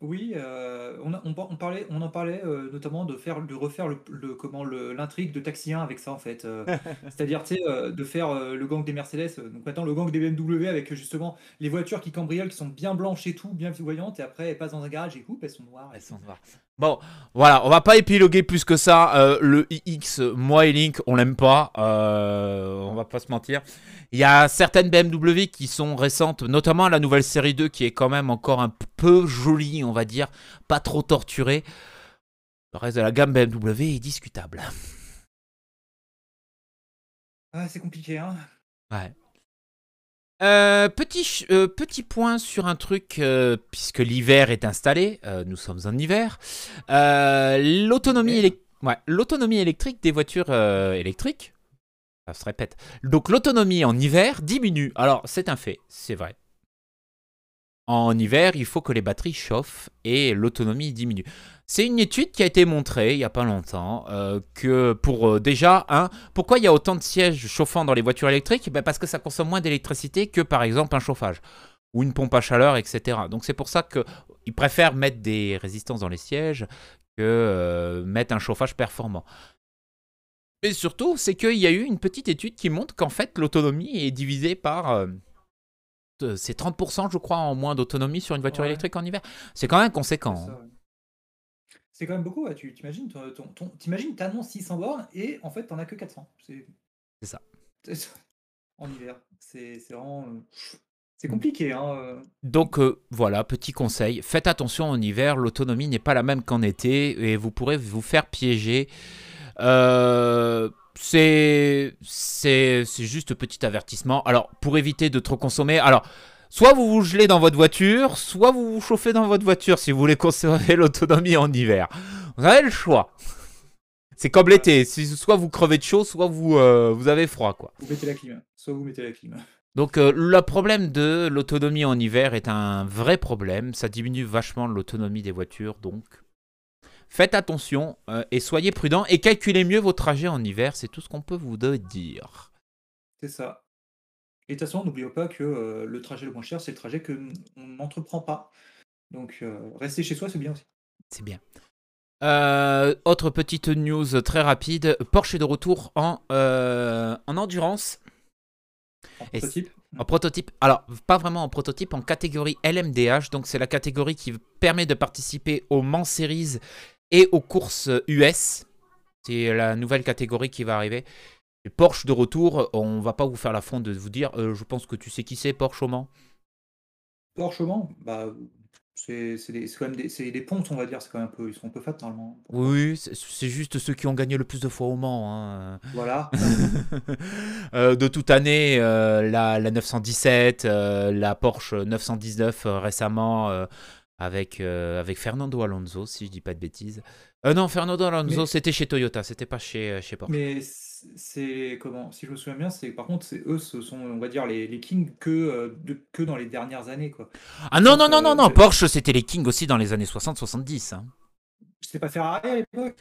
Oui, euh, on, a- on, par- on parlait, on en parlait euh, notamment de faire, de refaire le, le- comment le- l'intrigue de Taxi 1 avec ça en fait. euh, C'est-à-dire, tu sais, de faire le gang des Mercedes, donc maintenant le gang des BMW avec justement les voitures qui cambriolent, qui sont bien blanches et tout, bien voyantes, et après elles passent dans un garage et coupe, elles sont noires. Elles sont noires. Bon, voilà, on va pas épiloguer plus que ça. Euh, le iX, moi et Link, on l'aime pas. Euh, on va pas se mentir. Il y a certaines BMW qui sont récentes, notamment la nouvelle série 2 qui est quand même encore un peu jolie, on va dire, pas trop torturée. Le reste de la gamme BMW est discutable. Ah, c'est compliqué, hein. Ouais. Euh, petit, euh, petit point sur un truc, euh, puisque l'hiver est installé, nous sommes en hiver, l'autonomie élec- ouais, électrique des voitures électriques, ça se répète, donc l'autonomie en hiver diminue. Alors c'est un fait, c'est vrai. En hiver, il faut que les batteries chauffent et l'autonomie diminue. C'est une étude qui a été montrée il n'y a pas longtemps euh, que pour euh, déjà, un, pourquoi il y a autant de sièges chauffants dans les voitures électriques? Ben Parce que ça consomme moins d'électricité que par exemple un chauffage ou une pompe à chaleur, etc. Donc c'est pour ça qu'ils préfèrent mettre des résistances dans les sièges que euh, mettre un chauffage performant. Mais surtout, c'est qu'il y a eu une petite étude qui montre qu'en fait l'autonomie est divisée par... euh, c'est 30% je crois en moins d'autonomie sur une voiture Ouais. électrique en hiver. C'est quand même conséquent. C'est hein. quand même beaucoup, ouais. tu t'imagines, t'imagines, t'annonces 600 bornes et en fait t'en as que 400. C'est ça. En hiver. C'est vraiment. euh, C'est compliqué, hein. euh. Donc euh, voilà, petit conseil, faites attention en hiver, l'autonomie n'est pas la même qu'en été et vous pourrez vous faire piéger. Euh, c'est c'est c'est juste petit avertissement. Alors pour éviter de trop consommer, alors soit vous vous gelez dans votre voiture, soit vous vous chauffez dans votre voiture si vous voulez conserver l'autonomie en hiver. Vous avez le choix. C'est comme l'été, soit vous crevez de chaud, soit vous euh, vous avez froid quoi. Vous mettez la clim. Soit vous mettez la clim. Donc euh, le problème de l'autonomie en hiver est un vrai problème. Ça diminue vachement l'autonomie des voitures. Donc faites attention euh, et soyez prudents et calculez mieux vos trajets en hiver. C'est tout ce qu'on peut vous dire. C'est ça. Et de toute façon, n'oublions pas que euh, le trajet le moins cher, c'est le trajet que on n'entreprend pas. Donc, euh, rester chez soi, c'est bien aussi. C'est bien. Euh, autre petite news très rapide. Porsche est de retour en, en endurance. En Et prototype. En prototype, alors pas vraiment en prototype, en catégorie LMDH, donc c'est la catégorie qui permet de participer aux Mans Series et aux courses US. C'est la nouvelle catégorie qui va arriver. Et Porsche de retour, on va pas vous faire la fond de vous dire, euh, je pense que tu sais qui c'est Porsche au Mans. Porsche au Mans, bah, C'est des, quand même des, des pontes, on va dire. C'est quand même un peu, ils sont un peu fat normalement. Oui, c'est juste ceux qui ont gagné le plus de fois au Mans. hein. Voilà. Euh, de toute année, euh, la, la 917, euh, la Porsche 919 euh, récemment avec, euh, avec Fernando Alonso, si je dis pas de bêtises. Euh, non, Fernando Alonso, Mais- c'était chez Toyota, c'était pas chez, euh, chez Porsche. Mais c'est comment, si je me souviens bien, c'est par contre, c'est eux, ce sont, on va dire, les, les kings que, euh, de- que dans les dernières années, quoi. Ah non, non, non, non, non, Porsche, c'était les Kings aussi dans les années 60-70. hein. C'était pas Ferrari à l'époque?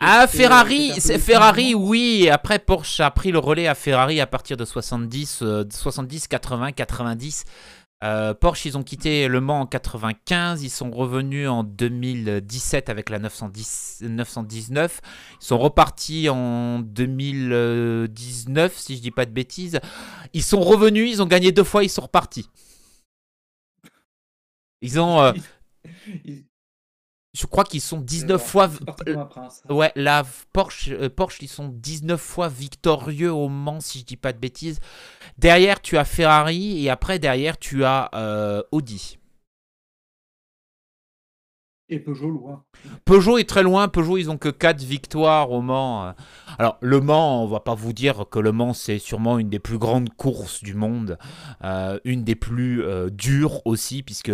Ah, Ferrari, c'est Ferrari, oui. Après, Porsche a pris le relais à Ferrari à partir de 70, euh, 70 80, 90. Euh, Porsche, ils ont quitté Le Mans en 95. Ils sont revenus en 2017 avec la 910, 919. Ils sont repartis en 2019, si je dis pas de bêtises. Ils sont revenus, ils ont gagné deux fois, ils sont repartis. Ils ont, euh, je crois qu'ils sont 19 c'est fois. prince. Ouais, la Porsche, euh, Porsche, ils sont 19 fois victorieux au Mans, si je dis pas de bêtises. Derrière, tu as Ferrari et après, derrière, tu as euh, Audi. Et Peugeot, loin. Peugeot est très loin. Peugeot, ils ont que 4 victoires au Mans. Alors, le Mans, on va pas vous dire que le Mans, c'est sûrement une des plus grandes courses du monde. euh, une des plus euh, dures aussi, puisque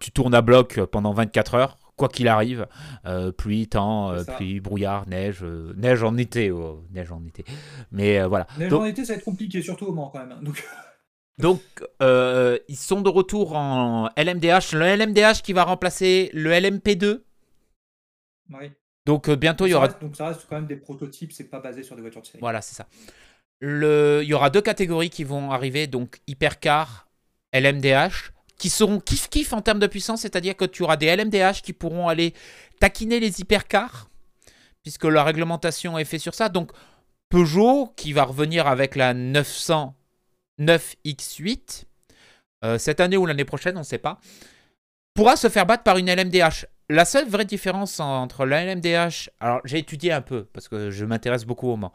tu tournes à bloc pendant 24 heures. Quoi qu'il arrive, Euh, pluie, temps, euh, pluie, brouillard, neige, euh, neige en été, oh, neige en été. Mais voilà. Donc- en été, ça va être compliqué, surtout au Mans quand même. hein. Donc, Donc, ils sont de retour en LMDH. Le LMDH qui va remplacer le LMP2. ouais. Donc, bientôt, il y aura. reste, donc ça reste quand même des prototypes, c'est pas basé sur des voitures de série. Voilà, c'est ça. Le... Il y aura deux catégories qui vont arriver donc Hypercar, LMDH, qui seront kiff-kiff en termes de puissance, c'est-à-dire que tu auras des LMDH qui pourront aller taquiner les Hypercars, puisque la réglementation est faite sur ça. Donc, Peugeot, qui va revenir avec la 909X8, euh, cette année ou l'année prochaine, on ne sait pas, pourra se faire battre par une LMDH. La seule vraie différence entre la LMDH, alors j'ai étudié un peu parce que je m'intéresse beaucoup au Mans.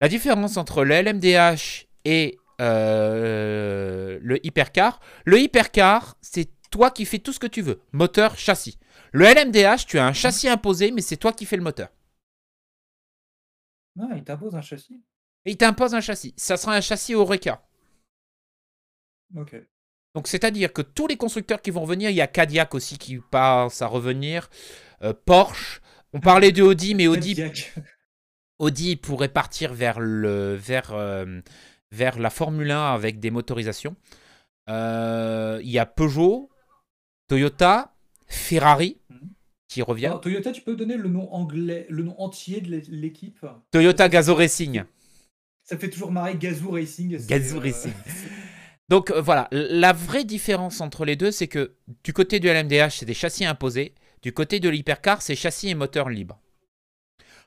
La différence entre le LMDH et euh, le hypercar, le hypercar, c'est toi qui fais tout ce que tu veux, moteur, châssis. Le LMDH, tu as un châssis imposé, mais c'est toi qui fais le moteur. Ah, il t'impose un châssis. Il t'impose un châssis. Ça sera un châssis Oreca. Ok. Donc c'est-à-dire que tous les constructeurs qui vont revenir, il y a Cadillac aussi qui passe à revenir, euh, Porsche. On parlait de Audi, mais Audi. Audi pourrait partir vers, le, vers, euh, vers la Formule 1 avec des motorisations. Euh, Il y a Peugeot, Toyota, Ferrari Mhm. qui revient. Alors, Toyota, tu peux donner le nom anglais, le nom entier de l'é- l'équipe? Toyota Gazoo Racing. Ça me fait toujours marrer Gazoo Racing. Gazoo euh, Racing. Donc euh, voilà, la vraie différence entre les deux, c'est que du côté du LMDH, c'est des châssis imposés. Du côté de l'hypercar, c'est châssis et moteur libre.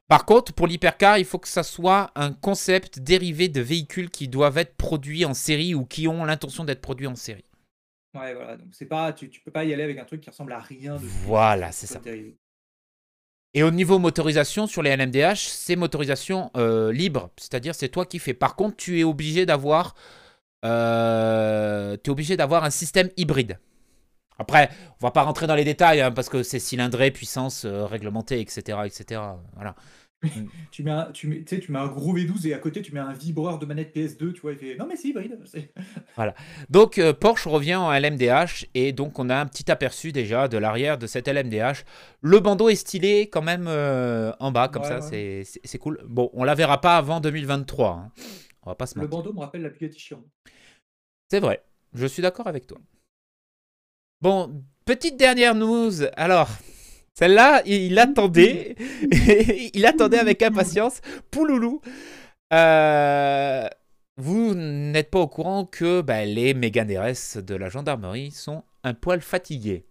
Par contre, pour l'hypercar, il faut que ça soit un concept dérivé de véhicules qui doivent être produits en série ou qui ont l'intention d'être produits en série. Ouais, voilà. Donc, c'est pas, tu, tu peux pas y aller avec un truc qui ressemble à rien. De Voilà, c'est ça. dérivé. Et au niveau motorisation, sur les LMDH, c'est motorisation euh, libre, c'est-à-dire c'est toi qui fais. Par contre, tu es obligé d'avoir, euh, es obligé d'avoir un système hybride. Après, on va pas rentrer dans les détails hein, parce que c'est cylindré, puissance euh, réglementée, etc., etc. Voilà. Tu mets, un, tu, mets, tu mets un gros V12 et à côté tu mets un vibreur de manette PS2, tu vois, il fait non mais c'est hybride. c'est- Donc euh, Porsche revient en LMDH et donc on a un petit aperçu déjà de l'arrière de cette LMDH. Le bandeau est stylé quand même euh, en bas comme Ouais, ça, ouais. c'est- cool. Bon, on la verra pas avant 2023. hein. On va pas se Le mentir. bandeau me rappelle la Bugatti Chiron. C'est vrai, je suis d'accord avec toi. Bon, petite dernière news. Alors, celle-là, il, attendait. il attendait avec impatience. Pouloulou. Euh, vous n'êtes pas au courant que bah, les Mégane RS de la gendarmerie sont un poil fatigués.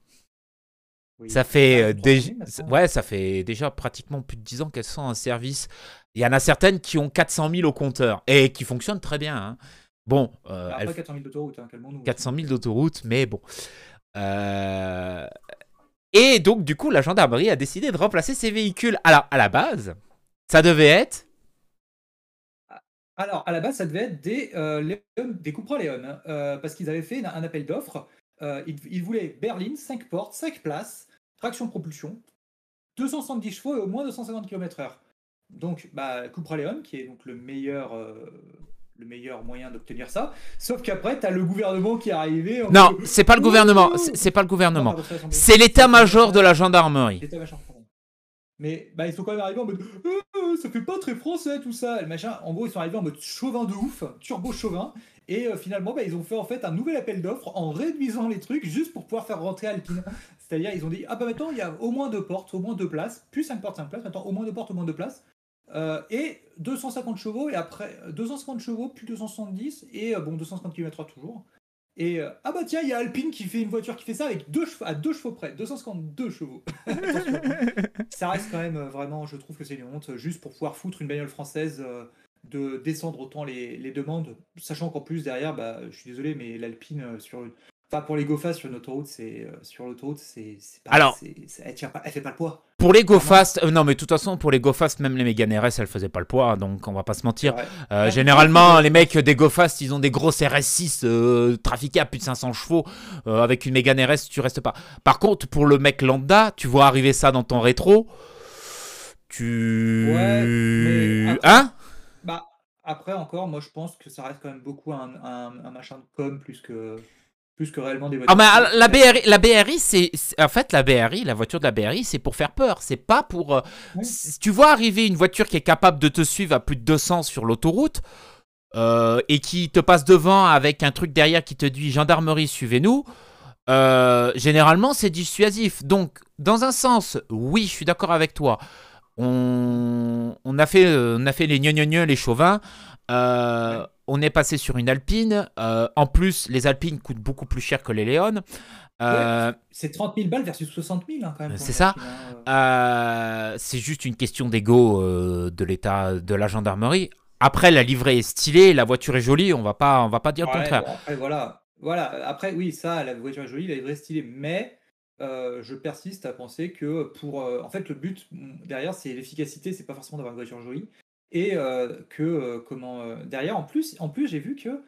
Oui. Ça fait euh, déjà, ouais, ça fait déjà pratiquement plus de 10 ans qu'elles sont en service. Il y en a certaines qui ont 400 000 au compteur et qui fonctionnent très bien. hein. Bon, euh, Après elles 400 000 d'autoroute, hein, calmons-nous. 400 000 d'autoroute, mais bon. Euh, Et donc, du coup, la gendarmerie a décidé de remplacer ces véhicules. Alors, à la base, ça devait être. Alors, à la base, ça devait être des, euh, des Cupra Leon, hein, euh, parce qu'ils avaient fait un, appel d'offres euh, ils, voulaient berline, 5 portes, 5 places, traction propulsion, 270 chevaux et au moins 250 km/h. Donc, bah, Cupra Leon, qui est donc le meilleur, le meilleur moyen d'obtenir ça. Sauf qu'après, tu as le gouvernement qui est arrivé. en Non, c'est pas le gouvernement. C'est pas le gouvernement. c'est l'état-major de la gendarmerie. Mais bah, ils sont quand même arrivés en mode Euh, ça fait pas très français tout ça. Le machin, en gros, ils sont arrivés en mode chauvin de ouf, turbo chauvin. Et euh, finalement, bah, ils ont fait en fait un nouvel appel d'offres en réduisant les trucs juste pour pouvoir faire rentrer Alpine. C'est-à-dire, ils ont dit Ah bah maintenant, il y a au moins deux portes, au moins deux places, plus 5 portes, 5 places, maintenant au moins deux portes, au moins deux places. Euh, et 250 chevaux, et après 250 chevaux, plus 270, et euh, bon, 250 km/h toujours. Et euh, ah bah tiens, il y a Alpine qui fait une voiture qui fait ça avec deux chevaux, à deux chevaux près, 252 chevaux. Ça reste quand même euh, vraiment, je trouve que c'est une honte, juste pour pouvoir foutre une bagnole française, euh, de descendre autant les, les demandes, sachant qu'en plus derrière, bah, je suis désolé, mais l'Alpine euh, sur une... Enfin, pour les GoFast sur une autoroute, c'est euh, sur l'autoroute, c'est pas, Alors- elle, pas, elle fait pas le poids. Pour les Go Fast, euh, non mais de toute façon pour les Go Fast, même les Mégane RS, elles faisaient pas le poids, donc on va pas se mentir. Ouais. Euh, Ouais. généralement, les mecs des Go Fast, ils ont des grosses RS6 euh, trafiquées à plus de 500 chevaux. Euh, avec une Mégane RS, tu restes pas. Par contre, pour le mec lambda, tu vois arriver ça dans ton rétro, tu... Ouais, mais Hein? Bah, après encore, moi je pense que ça reste quand même beaucoup un, un, un machin de com plus que, plus que réellement des voitures. Ah mais ah, la BRI, la BRI c'est en fait la BRI, la voiture de la BRI, c'est pour faire peur, c'est pas pour euh, si tu vois arriver une voiture qui est capable de te suivre à plus de 200 sur l'autoroute euh, et qui te passe devant avec un truc derrière qui te dit gendarmerie suivez-nous. euh, généralement, c'est dissuasif. Donc, dans un sens, oui, je suis d'accord avec toi. On, on a fait, euh, on a fait les gnognognos, les chauvins. Euh. On est passé sur une Alpine. Euh, en plus, les Alpines coûtent beaucoup plus cher que les Léon. Euh, C'est 30 000 balles versus 60 000 hein, quand même. C'est ça. Hein, c'est juste une question d'ego de l'état de la gendarmerie. Après, la livrée est stylée, la voiture est jolie, on va pas, on va pas dire le contraire. bon, après, voilà. voilà. Après, oui, ça, la voiture est jolie, la livrée est stylée, mais euh, je persiste à penser que pour. euh, en fait, le but mm, derrière, c'est l'efficacité, c'est pas forcément d'avoir une voiture jolie. Et euh, que, comment. derrière, en plus, en plus j'ai vu que.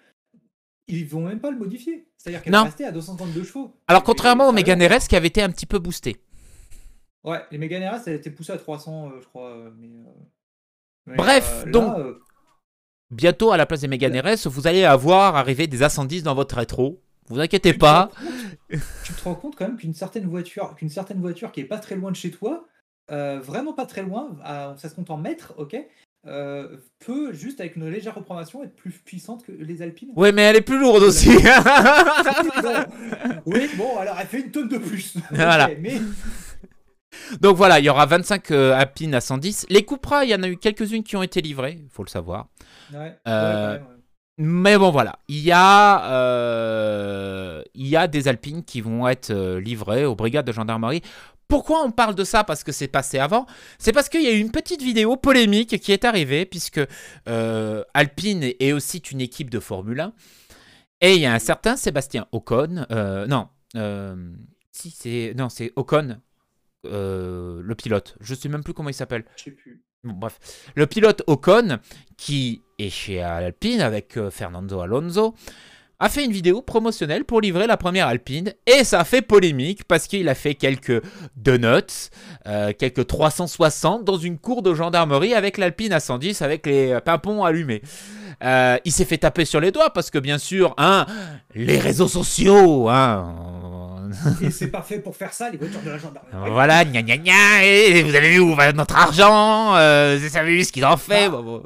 Ils vont même pas le modifier. C'est-à-dire qu'elle va rester à 252 chevaux. Alors, contrairement au Mégane RS qui avait été un petit peu boosté. Ouais, les Mégane RS, elle a été poussée à 300, euh, je crois. mais, euh, mais, Bref, là, donc- Bientôt, à la place des Mégane RS, vous allez avoir arrivé des A110 dans votre rétro. Vous inquiétez pas. tu te rends compte quand même qu'une certaine voiture, qu'une certaine voiture qui est pas très loin de chez toi, euh, vraiment pas très loin, à- ça se compte en mètres, ok, euh, peut juste avec une légère reprogrammation être plus puissante que les Alpines. Ouais, mais elle est plus lourde aussi. Oui, bon, alors elle fait une tonne de plus. Voilà. mais Donc voilà, il y aura 25 euh, Alpines à 110. Les Cupra, il y en a eu quelques-unes qui ont été livrées, il faut le savoir. ouais, ouais. Mais bon, voilà. Il y a, euh, il y a des Alpines qui vont être euh, livrées aux brigades de gendarmerie. Pourquoi on parle de ça Parce que c'est passé avant? C'est parce qu'il y a eu une petite vidéo polémique qui est arrivée, puisque euh, Alpine est aussi une équipe de Formule 1. Et il y a un certain Sébastien Ocon. euh, non, si c'est. Non, c'est Ocon, le pilote. Je sais même plus comment il s'appelle. Je sais plus. Bon, bref, le pilote Ocon, qui est chez Alpine avec euh, Fernando Alonso, a fait une vidéo promotionnelle pour livrer la première Alpine et ça a fait polémique parce qu'il a fait quelques donuts, euh, quelques 360 dans une cour de gendarmerie avec l'Alpine à 110 avec les pimpons allumés. Euh, il s'est fait taper sur les doigts parce que bien sûr, hein, les réseaux sociaux, hein, Et c'est pas fait pour faire ça, les voitures de la gendarmerie. voilà, gna gna gna, et vous avez vu où va notre argent, euh, vous avez vu ce qu'ils ont fait. Bah, bon, bon.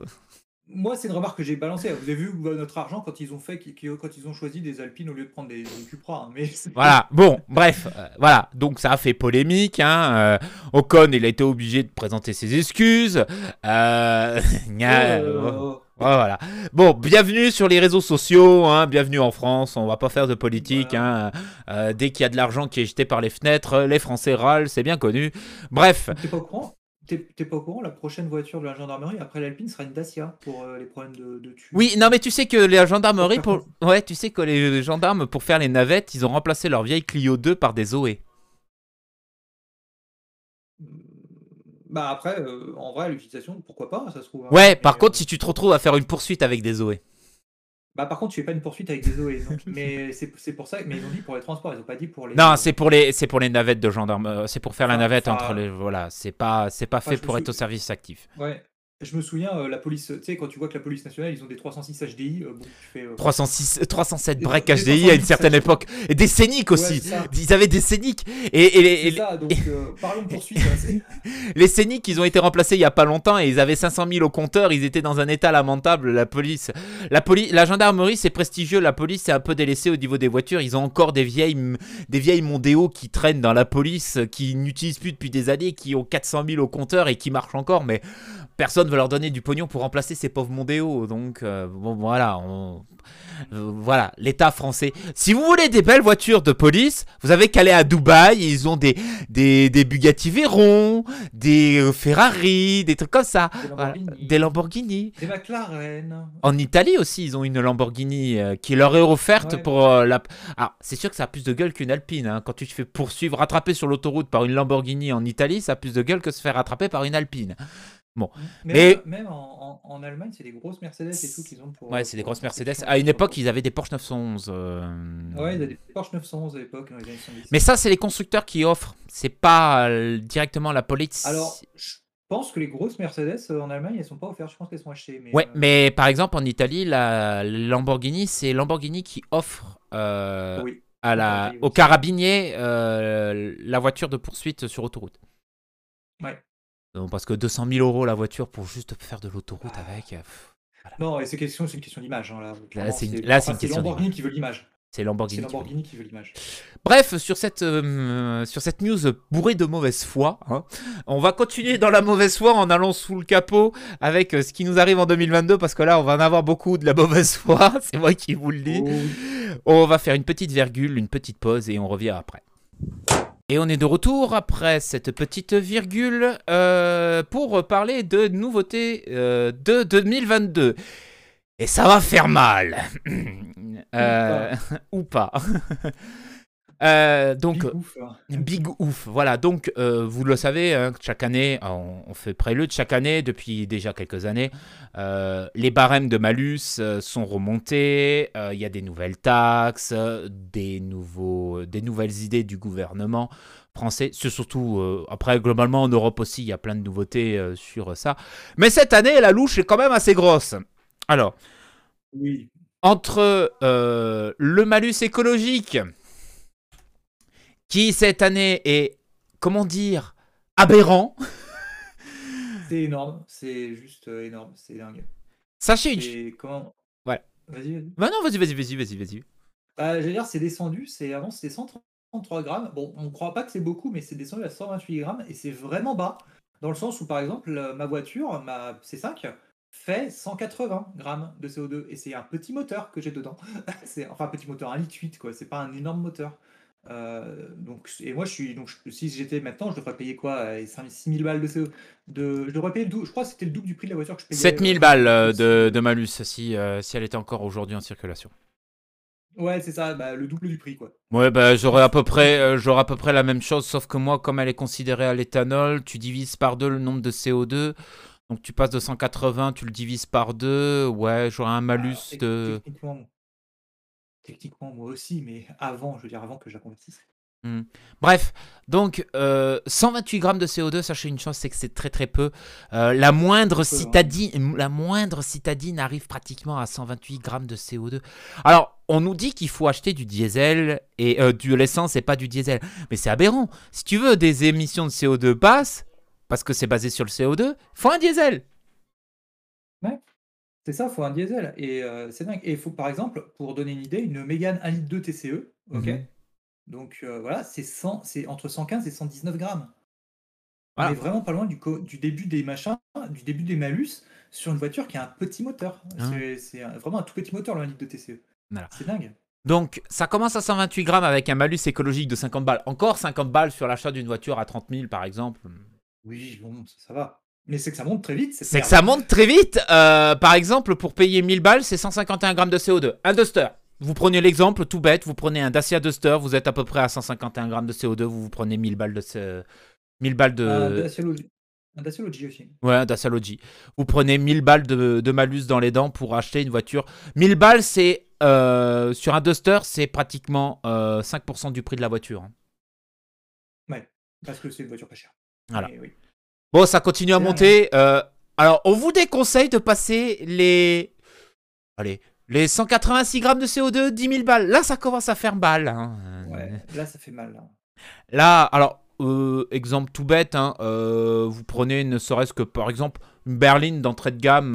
Moi, c'est une remarque que j'ai balancée. Vous avez vu notre argent quand ils ont fait, quand ils ont choisi des Alpines au lieu de prendre des, des Cupra. hein, mais Voilà, bon, bref, euh, voilà, donc ça a fait polémique. Hein, euh, Ocon, il a été obligé de présenter ses excuses. Euh, gna- Euh, voilà. Bon, bienvenue sur les réseaux sociaux, hein, bienvenue en France. On va pas faire de politique. Voilà. Hein, euh, dès qu'il y a de l'argent qui est jeté par les fenêtres, les Français râlent, c'est bien connu. Bref, T'es pas au courant? T'es t'es pas au courant La prochaine voiture de la gendarmerie après l'Alpine sera une Dacia pour euh, les problèmes de, de tue. oui, non, mais tu sais que les gendarmeries, Pour pour... ouais, tu sais que les gendarmes pour faire les navettes, ils ont remplacé leur vieille Clio 2 par des Zoé. Bah après, euh, en vrai, l'utilisation, pourquoi pas Ça se trouve. hein. Ouais, par euh, contre, si tu te retrouves à faire une poursuite avec des Zoé. Bah, par contre, tu fais pas une poursuite avec des OE. Donc, mais c'est pour ça. Mais ils ont dit pour les transports, ils ont pas dit pour les. Non, c'est pour les, c'est pour les navettes de gendarmes. C'est pour faire la navette enfin, entre les. Voilà, c'est pas, c'est pas enfin, fait pour être au service actif. Ouais. Je me souviens, euh, la police, tu sais, quand tu vois que la police nationale, ils ont des 306 HDI, euh, bon, tu fais. euh, 306, 307 Des- break des HDI à une 308, certaine époque. Et des scéniques aussi. Ils avaient des scéniques. Et, et les, et ça, donc euh, parlons de poursuite. hein, les scéniques, ils ont été remplacés il y a pas longtemps et ils avaient 500 000 au compteur. Ils étaient dans un état lamentable. La police, la police, la gendarmerie, c'est prestigieux. La police, c'est un peu délaissé au niveau des voitures. Ils ont encore des vieilles, des vieilles Mondeo qui traînent dans la police, qui n'utilisent plus depuis des années, qui ont 400 000 au compteur et qui marchent encore. Mais personne leur donner du pognon pour remplacer ces pauvres Mondeo. Donc, euh, bon, voilà. on- euh, voilà, l'État français. Si vous voulez des belles voitures de police, vous avez qu'à aller à Dubaï. Ils ont des, des, des Bugatti Veyron, des euh, Ferrari, des trucs comme ça. Des Voilà, Lamborghini. Des Lamborghini. Des McLaren. En Italie aussi, ils ont une Lamborghini euh, qui leur est offerte Ouais. pour la. Alors, c'est sûr que ça a plus de gueule qu'une Alpine. hein. Quand tu te fais poursuivre, rattraper sur l'autoroute par une Lamborghini en Italie, ça a plus de gueule que se faire rattraper par une Alpine. Mais Mais- même, en, en- en Allemagne, c'est des grosses Mercedes et tout qu'ils ont pour. Ouais, c'est des grosses Mercedes. À une époque, ils avaient des Porsche 911. euh, Ouais, ils avaient des Porsche 911 à l'époque, dans les années 70. Mais ça, c'est les constructeurs qui offrent. C'est pas euh, directement la police. Alors, je pense que les grosses Mercedes euh, en Allemagne, elles sont pas offertes. Je pense qu'elles sont achetées. Mais, Ouais, euh, mais par exemple en Italie, la Lamborghini, c'est Lamborghini qui offre oui. à la, au carabinier la voiture de poursuite sur autoroute. Ouais. Donc, parce que 200 000 euros la voiture pour juste faire de l'autoroute Ah. avec, euh, Non, et c'est question, c'est une question d'image. hein, là, c'est une- là, c'est une question Lamborghini qui veut l'image. c'est Lamborghini. Lamborghini qui veut l'image. Bref, sur cette, euh, sur cette news bourrée de mauvaise foi, hein, on va continuer dans la mauvaise foi en allant sous le capot avec euh, ce qui nous arrive en 2022 parce que là, on va en avoir beaucoup de la mauvaise foi, c'est moi qui vous le dis. Oh. On va faire une petite virgule, une petite pause et on revient après. Et on est de retour après cette petite virgule euh, pour parler de nouveautés euh, de 2022. Et ça va faire mal. Euh, ou pas. Euh, donc, Big ouf, hein. Big ouf, voilà. Donc, euh, vous le savez, hein, chaque année, on, on fait prélude chaque année, depuis déjà quelques années. euh, les barèmes de malus sont remontés. Il y a des nouvelles taxes, des, nouveaux, des nouvelles idées du gouvernement français. C'est surtout, après, globalement, en Europe aussi, il y a plein de nouveautés sur ça. Mais cette année, la louche est quand même assez grosse. Alors, Oui. entre le malus écologique, qui cette année est, comment dire, aberrant. C'est énorme. C'est juste euh, énorme. C'est dingue. Sachez une... Comment. Ouais. Vas-y, vas-y. Bah non, vas-y, vas-y, vas-y, vas-y, vas-y. Bah, j'allais dire, c'est descendu. C'est avant, c'était 133 grammes. Bon, on ne croit pas que c'est beaucoup, mais c'est descendu à 128 grammes et c'est vraiment bas. Dans le sens où, par exemple, euh, ma voiture, ma C5, fait 180 grammes de CO2 et c'est un petit moteur que j'ai dedans. c'est enfin un petit moteur, un litre 8 quoi. C'est pas un énorme moteur. Euh, donc et moi je suis donc je- si j'étais maintenant je devrais payer quoi 6 000 balles de CO de je devrais payer le je crois que c'était le double du prix de la voiture que je payais 7000 euh, balles euh, aussi. de, de malus si, euh, si elle était encore aujourd'hui en circulation. ouais c'est ça bah, le double du prix quoi Ouais, bah j'aurais à peu près, euh, j'aurais à peu près la même chose, sauf que moi, comme elle est considérée à l'éthanol, tu divises par deux le nombre de CO2. Donc tu passes de 180, tu le divises par deux. Ouais, j'aurais un malus Ah, de. Techniquement, techniquement, moi aussi, mais avant, je veux dire, avant que je la convertisse. Bref, donc euh, 128 grammes de CO2, sachez une chose, c'est que c'est très très peu. Euh, la moindre hein. citadine, la moindre citadine arrive pratiquement à 128 grammes de CO2. Alors, on nous dit qu'il faut acheter du diesel et euh, de l'essence et pas du diesel, mais c'est aberrant. Si tu veux des émissions de CO2 basses, parce que c'est basé sur le CO2, faut un diesel. C'est ça, il faut un diesel. Et euh, c'est dingue. Et il faut, par exemple, pour donner une idée, une Mégane 1 litre 2 TCE, ok Mhm. Donc euh, voilà, c'est 100 c'est entre 115 et 119 grammes. On est vraiment pas loin du, co- du début des machins, du début des malus sur une voiture qui a un petit moteur. Ah. C'est- C'est un- vraiment un tout petit moteur, le 1 litre de TCE. Voilà. C'est dingue. Donc, ça commence à 128 grammes avec un malus écologique de 50 balles. Encore 50 balles sur l'achat d'une voiture à 30 000, par exemple. Oui, bon, ça, ça va. Mais c'est que ça monte très vite. C'est que ça monte très vite. Euh, par exemple, pour payer 1000 balles, c'est 151 grammes de CO2. Un Duster. Vous prenez l'exemple tout bête, vous prenez un Dacia Duster, vous êtes à peu près à 151 grammes de CO2, vous vous prenez 1000 balles de, ce- 1000 balles de... Un Dacia Logi- Un Dacia Logi aussi. Ouais, un Dacia Logi. Vous prenez 1000 balles de, de malus dans les dents pour acheter une voiture. 1000 balles, c'est euh, sur un Duster, c'est pratiquement euh, 5% du prix de la voiture. hein. Ouais, parce que c'est une voiture pas chère. Voilà. Oui. Bon, ça continue à monter. euh, alors, on vous déconseille de passer les. Allez, les 186 grammes de CO2, 10 000 balles. Là, ça commence à faire mal. hein. Ouais, là, ça fait mal. Là. Là, alors, euh, exemple tout bête, hein, euh, vous prenez ne serait-ce que par exemple une berline d'entrée de gamme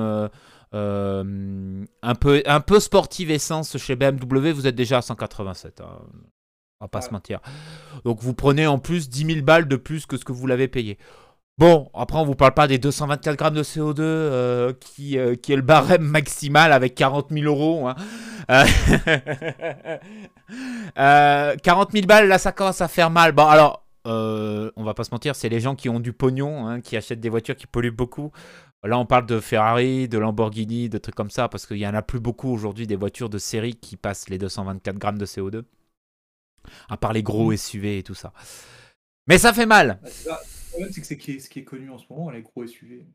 un, peu, un peu sportive essence chez BMW, vous êtes déjà à 187. hein. On va pas se mentir. Donc vous prenez en plus 10 000 balles de plus que ce que vous l'avez payé. Bon, après on vous parle pas des 224 grammes de CO2 euh, qui, euh, qui est le barème maximal avec 40 000 euros. hein. Euh, euh, 40 000 balles, là ça commence à faire mal. Bon alors, on va pas se mentir, c'est les gens qui ont du pognon, hein, qui achètent des voitures qui polluent beaucoup. Là on parle de Ferrari, de Lamborghini, de trucs comme ça, parce qu'il y en a plus beaucoup aujourd'hui des voitures de série qui passent les 224 grammes de CO2. À part les gros SUV et tout ça. Mais ça fait mal. Bah, problème, c'est que c'est qui est- ce qui est connu en ce moment, les gros SUV.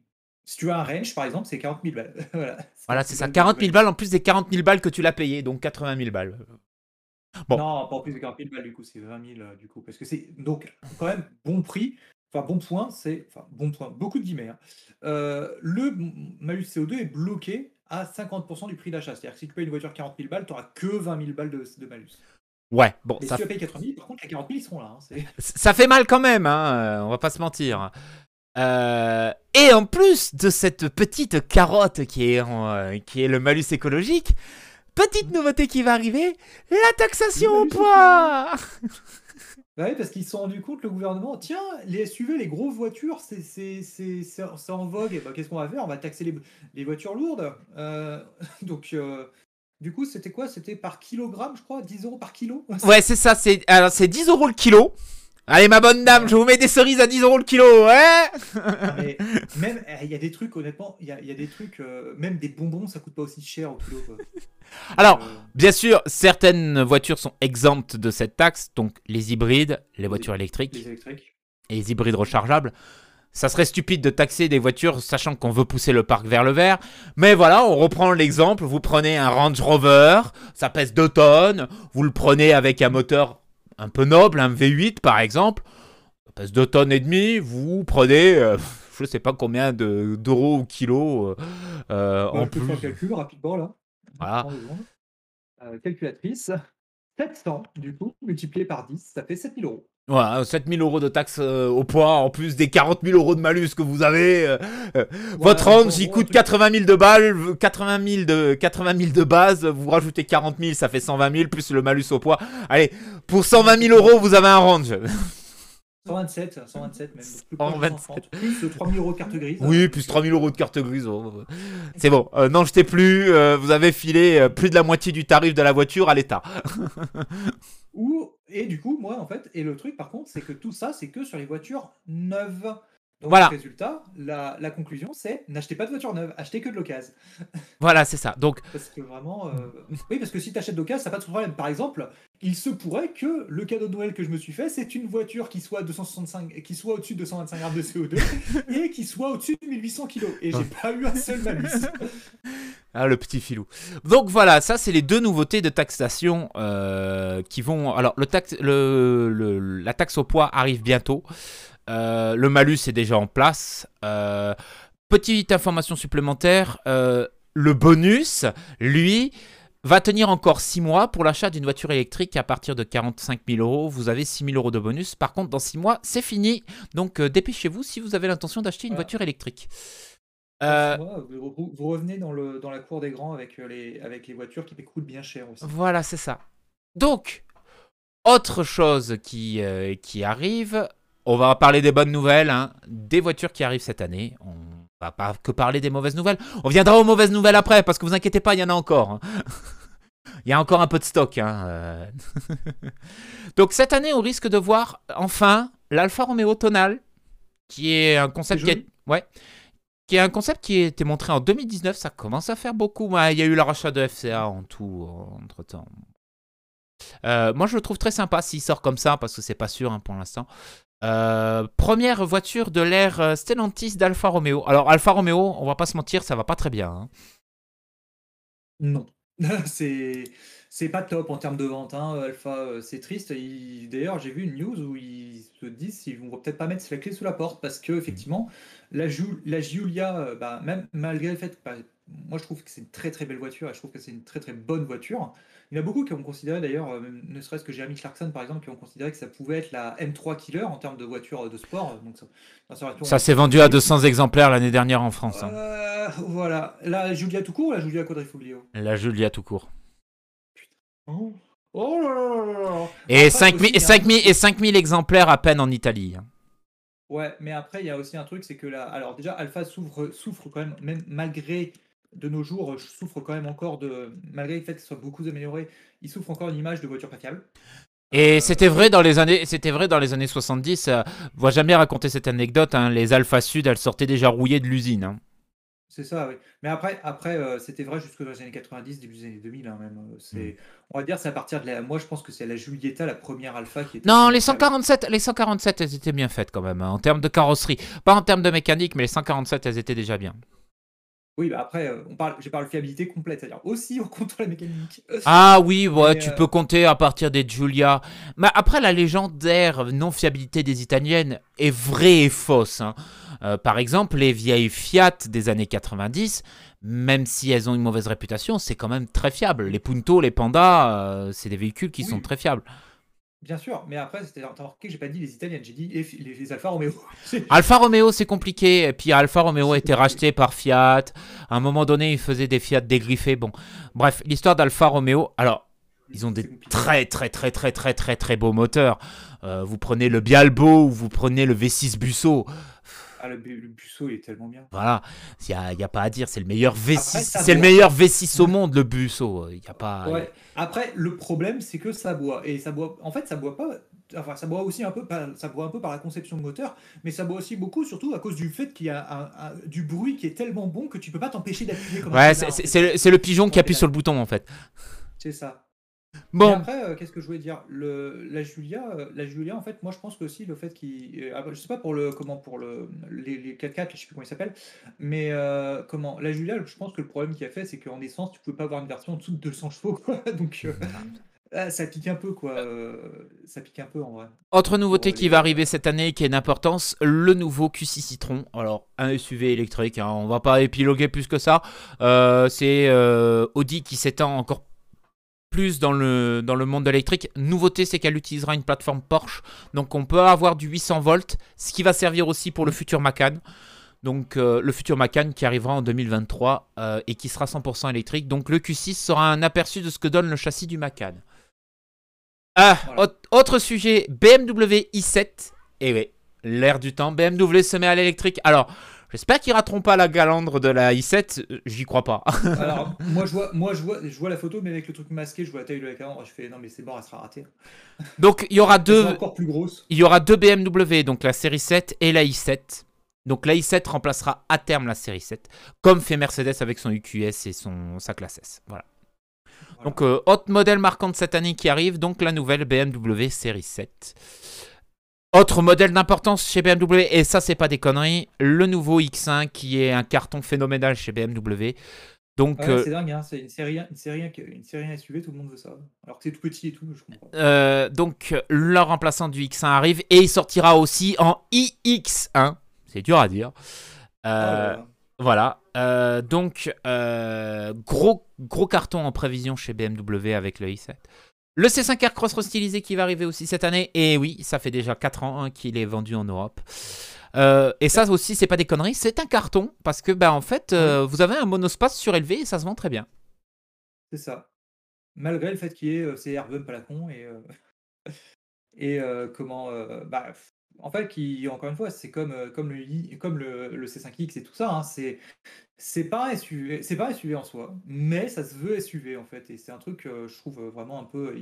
Si tu as un range, par exemple, c'est 40 000 balles. voilà, Voilà, c'est ça. 40 40 000 balles en plus des 40 000 balles que tu l'as payé, donc 80 000 balles. Bon. Non, pas en plus de 40 000 balles, du coup, c'est 20 000, euh, du coup. Parce que c'est donc quand même bon prix. Enfin, bon point, c'est. Enfin, bon point, beaucoup de guillemets. hein. Euh, le malus CO2 est bloqué à 50% du prix d'achat. C'est-à-dire que si tu payes une voiture 40 000 balles, tu n'auras que 20 000 balles de, de malus. Ouais, bon, Et ça, si tu as payé 80 000, par contre, les 40 000, ils seront là. hein, ça fait mal quand même, hein, euh, on va pas se mentir. Euh, et en plus de cette petite carotte qui est, en, euh, qui est le malus écologique, petite nouveauté qui va arriver, la taxation au poids Bah oui, parce qu'ils se sont rendus compte, le gouvernement, tiens, les SUV, les grosses voitures, c'est en vogue. Et bah, Qu'est-ce qu'on va faire? On va taxer les, les voitures lourdes. Euh, donc, euh, du coup, c'était quoi? C'était par kilogramme, je crois 10 euros par kilo? Ouais, c'est ça, c'est alors c'est 10 euros le kilo. Allez, ma bonne dame, je vous mets des cerises à 10 euros le kilo, ouais Mais même, eh, il y a des trucs, honnêtement, il y a, y a des trucs, euh, même des bonbons, ça coûte pas aussi cher au kilo. quoi. Alors, Euh, Bien sûr, certaines voitures sont exemptes de cette taxe, donc les hybrides, les voitures électriques les électriques. et les hybrides rechargeables. Ça serait stupide de taxer des voitures sachant qu'on veut pousser le parc vers le vert. Mais voilà, on reprend l'exemple. Vous prenez un Range Rover, ça pèse 2 tonnes. Vous le prenez avec un moteur un peu noble, un V8 par exemple. Ça pèse 2 tonnes et demi. Vous prenez, euh, je sais pas combien de- d'euros ou kilos euh, euh, en je plus. faire le calcul rapidement là. Voilà. 30 secondes. Euh, calculatrice. 700, du coup, multiplié par 10, ça fait 7000 euros. Voilà, 7000 euros de taxes euh, au poids, en plus des 40 000 euros de malus que vous avez. euh, euh, votre Voilà, range, en il gros, coûte un truc- 80 000 de balles, 80 000 de, 80 000 de base, vous rajoutez 40 000, ça fait 120 000, plus le malus au poids. Allez, pour 120 000 euros, vous avez un range. 127, 127 même. plus proche de 127. 130, Plus 3000 euros de carte grise. Oui, plus 3 000 euros de carte grise. oh, C'est bon, euh, n'en jetez plus, euh, vous avez filé euh, plus de la moitié du tarif de la voiture à l'État. Ou, et du coup, moi, en fait, et le truc, par contre, c'est que tout ça, c'est que sur les voitures neuves. Donc, Voilà. résultat, la, la conclusion, c'est n'achetez pas de voiture neuve, achetez que de l'occasion. Voilà, c'est ça. Donc, Parce que vraiment. euh, Oui, parce que si tu achètes d'occasion, ça n'a pas de problème. Par exemple, il se pourrait que le cadeau de Noël que je me suis fait, c'est une voiture qui soit, 265, qui soit au-dessus de 225 grammes de CO2 et qui soit au-dessus de 1800 kg. Et j'ai pas eu un seul malus. Ah, le petit filou. Donc voilà, ça c'est les deux nouveautés de taxation euh, qui vont. Alors le taxe, le, le- la taxe au poids arrive bientôt. Euh, le malus est déjà en place. Euh, petite information supplémentaire, euh, le bonus, lui, va tenir encore 6 mois pour l'achat d'une voiture électrique à partir de 45 000 euros. Vous avez 6 000 euros de bonus. Par contre, dans 6 mois, c'est fini. Donc euh, dépêchez-vous si vous avez l'intention d'acheter une Voilà. voiture électrique. Euh, vous, revenez dans, le, dans la cour des grands avec les, avec les voitures qui coûtent bien cher aussi. Voilà, c'est ça. Donc, autre chose qui, euh, qui arrive, on va parler des bonnes nouvelles, hein, des voitures qui arrivent cette année. On va pas que parler des mauvaises nouvelles. On viendra aux mauvaises nouvelles après, parce que vous inquiétez pas, il y en a encore. hein. Il y a encore un peu de stock. hein, euh. Donc cette année, on risque de voir enfin l'Alfa Romeo Tonal, qui est un concept qui est, ouais, qui est un concept qui a été montré en 2019. Ça commence à faire beaucoup. Ouais, Il y a eu le rachat de FCA en tout entre temps. moi, je le trouve très sympa s'il sort comme ça, parce que c'est pas sûr hein, pour l'instant. Euh, première voiture de l'ère euh, Stellantis d'Alfa Romeo. Alors Alfa Romeo, on va pas se mentir, ça va pas très bien. hein. Non. c'est pas top en termes de vente. Hein. Alpha, euh, c'est triste. Il- D'ailleurs, j'ai vu une news où ils se disent qu'ils vont peut-être pas mettre la clé sous la porte parce que effectivement, la, Ju- la Giulia, bah, même malgré le fait bah, moi je trouve que c'est une très très belle voiture et je trouve que c'est une très très bonne voiture. Il y en a beaucoup qui ont considéré d'ailleurs, euh, ne serait-ce que Jeremy Clarkson par exemple, qui ont considéré que ça pouvait être la M3 Killer en termes de voiture de sport. Donc ça, s'est vendu à 200 exemplaires l'année dernière en France. hein. Euh, voilà. La Giulia tout court ou la Giulia Quadrifoglio? La Julia tout court. Oh. Oh là là là là. Et Après, 5000 aussi, et il y a un 5000 et 5000 exemplaires à peine en Italie. hein. Ouais, mais après, il y a aussi un truc, c'est que là, alors déjà, Alpha souffre, souffre quand même, même malgré de nos jours, euh, souffre quand même encore de, malgré le fait que ce soit beaucoup amélioré, il souffre encore une image de voiture pas fiable. Et c'était vrai dans les années, c'était vrai dans les années 70. Euh, on va jamais raconter cette anecdote. hein, les Alpha Sud, elles sortaient déjà rouillées de l'usine. hein. C'est ça, oui. Mais après, après euh, c'était vrai jusque dans les années 90, début des années 2000, hein, même. euh, Mm. C'est, on va dire, c'est à partir de la, moi, je pense que c'est la Giulietta, la première Alpha qui était. Non, les fiable. 147, les 147, elles étaient bien faites quand même en termes de carrosserie. Pas en termes de mécanique, mais les 147, elles étaient déjà bien. Oui, bah après, euh, on parle, j'ai parlé de fiabilité complète, c'est-à-dire aussi on compte la mécanique. Ah oui, ouais, Mais, tu euh, peux compter à partir des Giulia. Mais après, la légendaire non-fiabilité des Italiennes est vraie et fausse. hein. Euh, par exemple, les vieilles Fiat des années 90, même si elles ont une mauvaise réputation, c'est quand même très fiable. Les Punto, les Panda, c'est des véhicules qui Oui. sont très fiables. Bien sûr, mais après, c'était, t'as remarqué que j'ai pas dit les italiennes, j'ai dit les, Alfa Romeo. Alfa Romeo, c'est compliqué. Et puis Alfa Romeo a été racheté par Fiat. À un moment donné, ils faisaient des Fiat dégriffés. Bon, bref, l'histoire d'Alfa Romeo. Alors, ils ont des très très très très très très très beaux moteurs. Euh, vous prenez le Bialbo ou vous prenez le V6 Busso. Ah, le, bu- le Busso, il est tellement bien. Voilà, il n'y a, y a pas à dire. C'est le meilleur V6. ça C'est le meilleur V6 au monde, le Busso. Il y a pas. Ouais. Après, le problème, c'est que ça boit. Et ça boit. En fait, ça boit pas. Enfin, ça boit aussi un peu. Par, ça boit un peu par la conception de moteur, mais ça boit aussi beaucoup, surtout à cause du fait qu'il y a un- un- du bruit qui est tellement bon que tu peux pas t'empêcher d'appuyer comme Ouais, c'est- le, c'est le pigeon qui appuie sur le bouton en fait. C'est ça. Bon, après, euh, qu'est-ce que je voulais dire? Le, La Julia, euh, la Julia, en fait, moi, je pense que aussi le fait qu'il, euh, ah, je sais pas pour le comment pour le les, les 4x4, je sais plus comment ils s'appellent, mais euh, comment la Julia, je pense que le problème qu'il a fait, c'est qu'en essence, tu pouvais pas avoir une version en dessous de 200 chevaux, quoi. Donc euh, ah, ça pique un peu, quoi. euh, ça pique un peu en vrai. Autre nouveauté Pour qui les- va arriver cette année et qui a une importance, le nouveau Q6 Citron. Alors, un SUV électrique, hein, on va pas épiloguer plus que ça. Euh, c'est euh, Audi qui s'étend encore plus dans le, dans le monde de l'électrique. Nouveauté, c'est qu'elle utilisera une plateforme Porsche. Donc, on peut avoir du 800 volts, ce qui va servir aussi pour le futur Macan. Donc, euh, le futur Macan qui arrivera en 2023 euh, et qui sera 100% électrique. Donc, le Q6 sera un aperçu de ce que donne le châssis du Macan. Ah, Voilà. autre- sujet, BMW i7. Et oui, l'air du temps, BMW se met à l'électrique. Alors, j'espère qu'ils rateront pas la galandre de la i7, euh, j'y crois pas. Alors, moi, je vois, moi, je vois, je vois la photo, mais avec le truc masqué, je vois la taille de la calandre, je fais non, mais c'est bon, elle sera ratée. Donc, il y aura deux, encore plus grosse. il y aura deux BMW, donc la série 7 et la i7. Donc la i7 remplacera à terme la série 7, comme fait Mercedes avec son UQS et son, sa classe S. Voilà. Voilà. Donc, euh, autre modèle marquant de cette année qui arrive, donc la nouvelle BMW série 7. Autre modèle d'importance chez BMW, et ça c'est pas des conneries, le nouveau X1 qui est un carton phénoménal chez BMW. Donc, Ouais, euh, c'est dingue, hein, c'est une série, une série, une série SUV, tout le monde veut ça. Alors que c'est tout petit et tout, je comprends. euh, donc le remplaçant du X1 arrive et il sortira aussi en iX1. C'est dur à dire. Oh Euh, là. Voilà. Donc, gros, gros carton en prévision chez BMW avec le i7. Le C5 Aircross restylisé qui va arriver aussi cette année. Et oui, ça fait déjà 4 ans hein, qu'il est vendu en Europe. Euh, et ça aussi, c'est pas des conneries, c'est un carton. Parce que, bah, en fait, euh, vous avez un monospace surélevé et ça se vend très bien. C'est ça. Malgré le fait qu'il y ait euh, ces airbumps à la con et, euh, et comment. bah, en fait, qui, encore une fois, c'est comme, euh, comme, le, comme le, le C5X et tout ça. hein, c'est. C'est pas un SUV, c'est pas un SUV en soi, mais ça se veut SUV en fait, et c'est un truc euh, je trouve euh, vraiment un peu,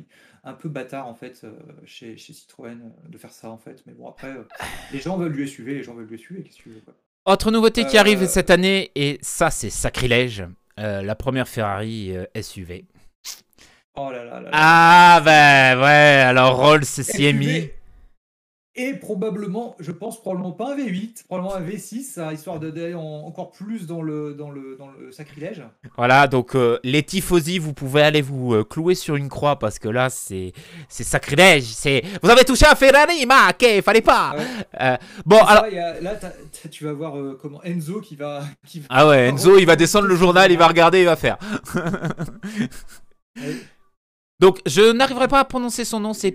un peu bâtard en fait euh, chez, chez Citroën de faire ça en fait. Mais bon après, euh, les gens veulent du SUV, les gens veulent du SUV, qu'est-ce que tu veux quoi. Autre nouveauté qui arrive cette année, et ça, c'est sacrilège. la première Ferrari SUV. Oh là là là là. Ah, ben ouais, alors Rolls. SUV, Et probablement, je pense probablement pas un V8, probablement un V6, hein, histoire d'aller en- encore plus dans le, dans le, dans le sacrilège. Voilà, donc euh, les tifosi, vous pouvez aller vous euh, clouer sur une croix parce que là, c'est c'est sacrilège. C'est vous avez touché un Ferrari, ma, ok, fallait pas. Ah ouais. Euh, bon, Ça, alors là, tu vas voir comment Enzo qui va, qui va- ah ouais, Enzo, il va descendre le journal, il va regarder, il va faire. Ouais. donc, je n'arriverai pas à prononcer son nom. C'est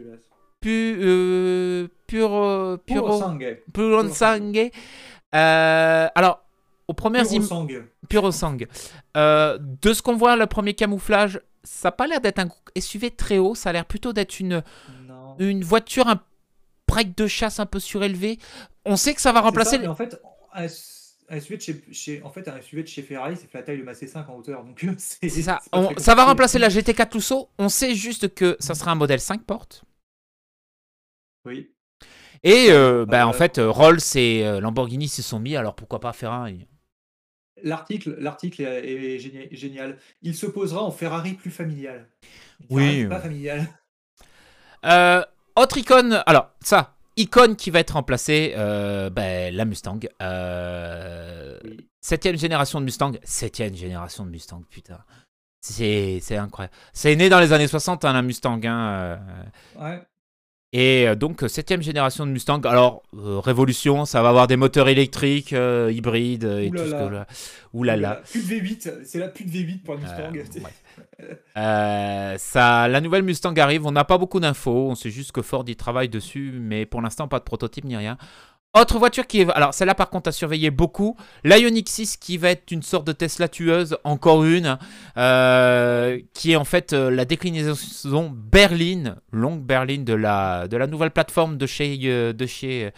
pu euh, euh, Puro puro Sang. Puro Sangue. Euh, alors, aux premières images. Puro Sang. Euh, de ce qu'on voit, le premier camouflage, ça n'a pas l'air d'être un SUV très haut. Ça a l'air plutôt d'être une, Non. une voiture, un break de chasse un peu surélevé. On sait que ça va remplacer. ça, mais en fait, un, un SUV de chez, chez- en fait, un SUV de chez Ferrari, c'est la taille de ma C5 en hauteur. Donc, c'est ça. On- ça va remplacer la GT4 Lusso. On sait juste que ça sera un modèle 5 portes. Oui. Et euh, bah, Euh, en fait, euh, Rolls et euh, Lamborghini s'y sont mis. Alors pourquoi pas Ferrari? L'article, l'article est, est génia- génial. Il s'opposera en Ferrari plus familial. Oui. Pas familial. Euh, autre icône, alors ça, icône qui va être remplacée, euh, ben, la Mustang. Euh, Oui. septième génération de Mustang, septième génération de Mustang, putain. C'est c'est incroyable. C'est né dans les années 60, hein, la Mustang. hein, euh, Ouais. Et euh, donc, euh, septième génération de Mustang. Alors, euh, révolution, ça va avoir des moteurs électriques, euh, hybrides et tout ce que là. Ouh là là. Voilà. Plus de V8, c'est la plus de V8 pour la Mustang. Euh, ça, la nouvelle Mustang arrive. On n'a pas beaucoup d'infos. On sait juste que Ford y travaille dessus, mais pour l'instant, pas de prototype ni rien. Autre voiture qui est. Alors, celle-là, par contre, à surveiller beaucoup. L'Ioniq 6 qui va être une sorte de Tesla tueuse, encore une, euh, qui est en fait euh, la déclinaison berline, longue berline de la, de la nouvelle plateforme de chez, euh, de chez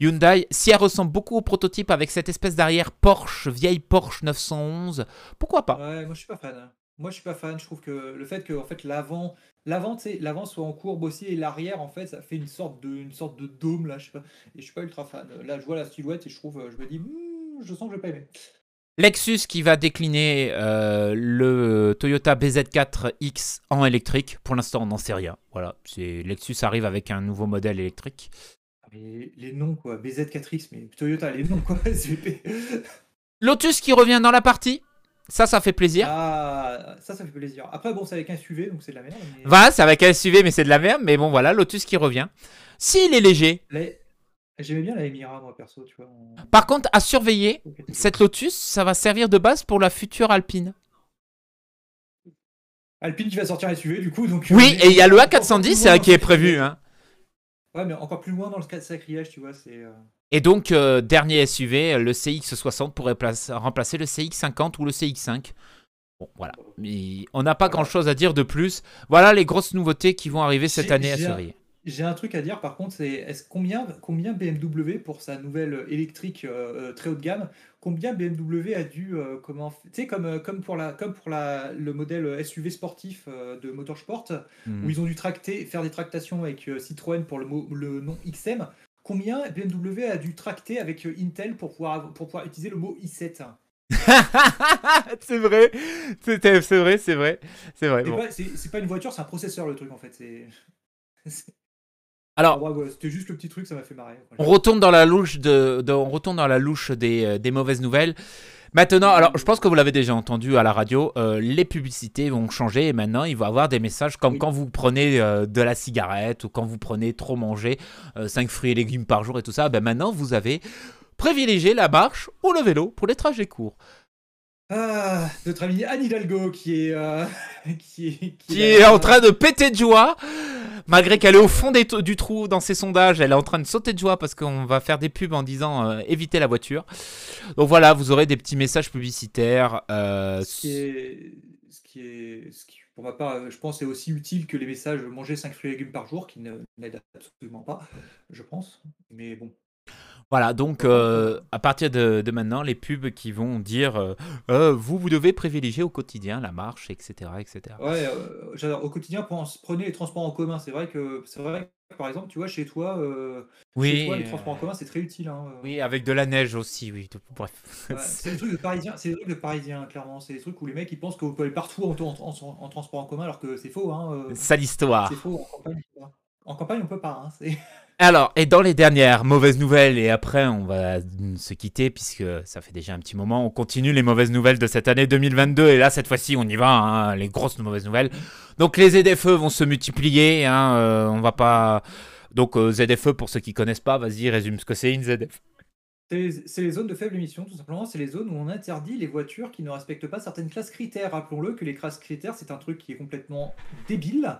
Hyundai. Si elle ressemble beaucoup au prototype avec cette espèce d'arrière Porsche, vieille Porsche 911, pourquoi pas? Ouais, moi je suis pas fan. hein. Moi je suis pas fan. Je trouve que le fait que en fait l'avant, l'avant, l'avant soit en courbe aussi et l'arrière en fait, ça fait une sorte de, une sorte de dôme là. Je sais pas. Et je suis pas ultra fan. Là, je vois la silhouette et je trouve, je me dis, Hmm, je sens que je vais pas aimer. Lexus qui va décliner euh, le Toyota BZ4X en électrique. Pour l'instant, on n'en sait rien. Voilà, c'est Lexus arrive avec un nouveau modèle électrique. Mais les noms quoi, BZ4X, mais Toyota, les noms quoi. SVP. Lotus qui revient dans la partie. Ça, ça fait plaisir. Ah, ça, ça fait plaisir. Après, bon, c'est avec un SUV, donc c'est de la merde. Mais... Va, c'est avec un SUV, mais c'est de la merde. Mais bon, voilà, Lotus qui revient. S'il est léger, J'aimais bien la Emira, moi perso, tu vois. par contre, à surveiller, cette Lotus, ça va servir de base pour la future Alpine. Alpine qui va sortir un SUV du coup, donc. Oui, euh, et il y a le encore plus A410 loin euh, qui est prévu. Hein. Ouais, mais encore plus loin dans le sacrilège, tu vois, c'est. euh, Et donc, euh, dernier SUV, le CX60 pourrait place- remplacer le CX50 ou le CX5. Bon, voilà. Mais on n'a pas grand-chose à dire de plus. Voilà les grosses nouveautés qui vont arriver cette année à surveiller. J'ai un truc à dire par contre, c'est est-ce combien, combien BMW pour sa nouvelle électrique euh, euh, très haut de gamme, combien BMW a dû euh, comment tu sais comme comme pour la comme pour la le modèle SUV sportif euh, de Motorsport Hmm. où ils ont dû tracter faire des tractations avec Citroën pour le le nom XM, combien BMW a dû tracter avec euh, Intel pour pouvoir pour pouvoir utiliser le mot i7 c'est vrai, c'est vrai, c'est vrai, c'est vrai. C'est bon. pas, c'est- c'est pas une voiture, c'est un processeur le truc en fait. C'est. Alors, ouais, ouais, C'était juste le petit truc, ça m'a fait marrer. on retourne dans la louche de, de- on retourne dans la louche des, euh, des mauvaises nouvelles. Maintenant, alors je pense que vous l'avez déjà entendu à la radio, euh, les publicités vont changer et maintenant il va y avoir des messages comme quand vous prenez euh, de la cigarette ou quand vous prenez trop manger, 5 fruits et légumes par jour et tout ça, ben maintenant vous avez privilégié la marche ou le vélo pour les trajets courts. Ah, notre ami Anne Hidalgo qui est, euh, qui est, Qui est en train de péter de joie, malgré qu'elle est au fond des du trou dans ses sondages, elle est en train de sauter de joie parce qu'on va faire des pubs en disant euh, évitez la voiture. Donc voilà, vous aurez des petits messages publicitaires. euh, Ce qui est, ce qui est, ce qui, pour ma part, je pense, est aussi utile que les messages manger 5 fruits et légumes par jour, qui ne n'aident absolument pas, je pense. Mais bon. Voilà, donc euh, à partir de, de maintenant, les pubs qui vont dire euh, Euh, vous, vous devez privilégier au quotidien la marche, etc. etc. Ouais, euh, j'adore. Au quotidien, prenez les transports en commun. C'est vrai que, c'est vrai que, par exemple, tu vois, chez toi, chez Oui, toi, les transports en commun, c'est très utile. hein, oui, avec de la neige aussi, oui. Bref. Ouais, c'est des trucs de Parisiens, c'est des trucs de Parisiens, clairement. C'est des trucs où les mecs ils pensent qu'on peut aller partout en, en- en- en transport en commun alors que c'est faux. Hein, Sale histoire. c'est faux en campagne. En campagne on peut pas. Hein, c'est- Alors, et dans les dernières mauvaises nouvelles, et après on va se quitter puisque ça fait déjà un petit moment, on continue les mauvaises nouvelles de cette année 2022, et là cette fois-ci on y va, hein, les grosses mauvaises nouvelles. Donc les ZFE vont se multiplier, hein, euh, on va pas... Donc euh, ZFE, pour ceux qui connaissent pas, vas-y, résume ce que c'est une ZFE. C'est les zones de faible émission, tout simplement. C'est les zones où on interdit les voitures qui ne respectent pas certaines classes critères. Rappelons-le que les classes critères, c'est un truc qui est complètement débile.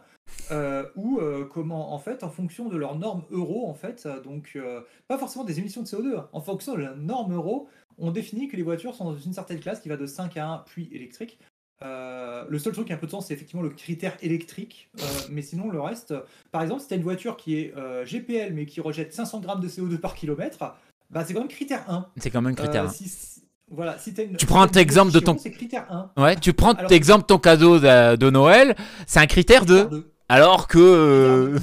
Euh, ou euh, comment, en fait, en fonction de leurs normes euro, en fait, donc euh, pas forcément des émissions de CO2, hein. en fonction de la norme euro, on définit que les voitures sont dans une certaine classe qui va de 5 à 1, puis électrique. le seul truc qui a un peu de sens, c'est effectivement le critère électrique, mais sinon le reste, par exemple, si tu as une voiture qui est GPL mais qui rejette 500 grammes de CO2 par kilomètre, bah, c'est quand même critère 1. C'est quand même critère 1. Si, voilà, si une, tu prends un exemple de ton. C'est critère 1. Ouais, tu prends Alors, exemple ton cadeau de, de Noël, c'est un critère 2. 2. Alors que. Euh...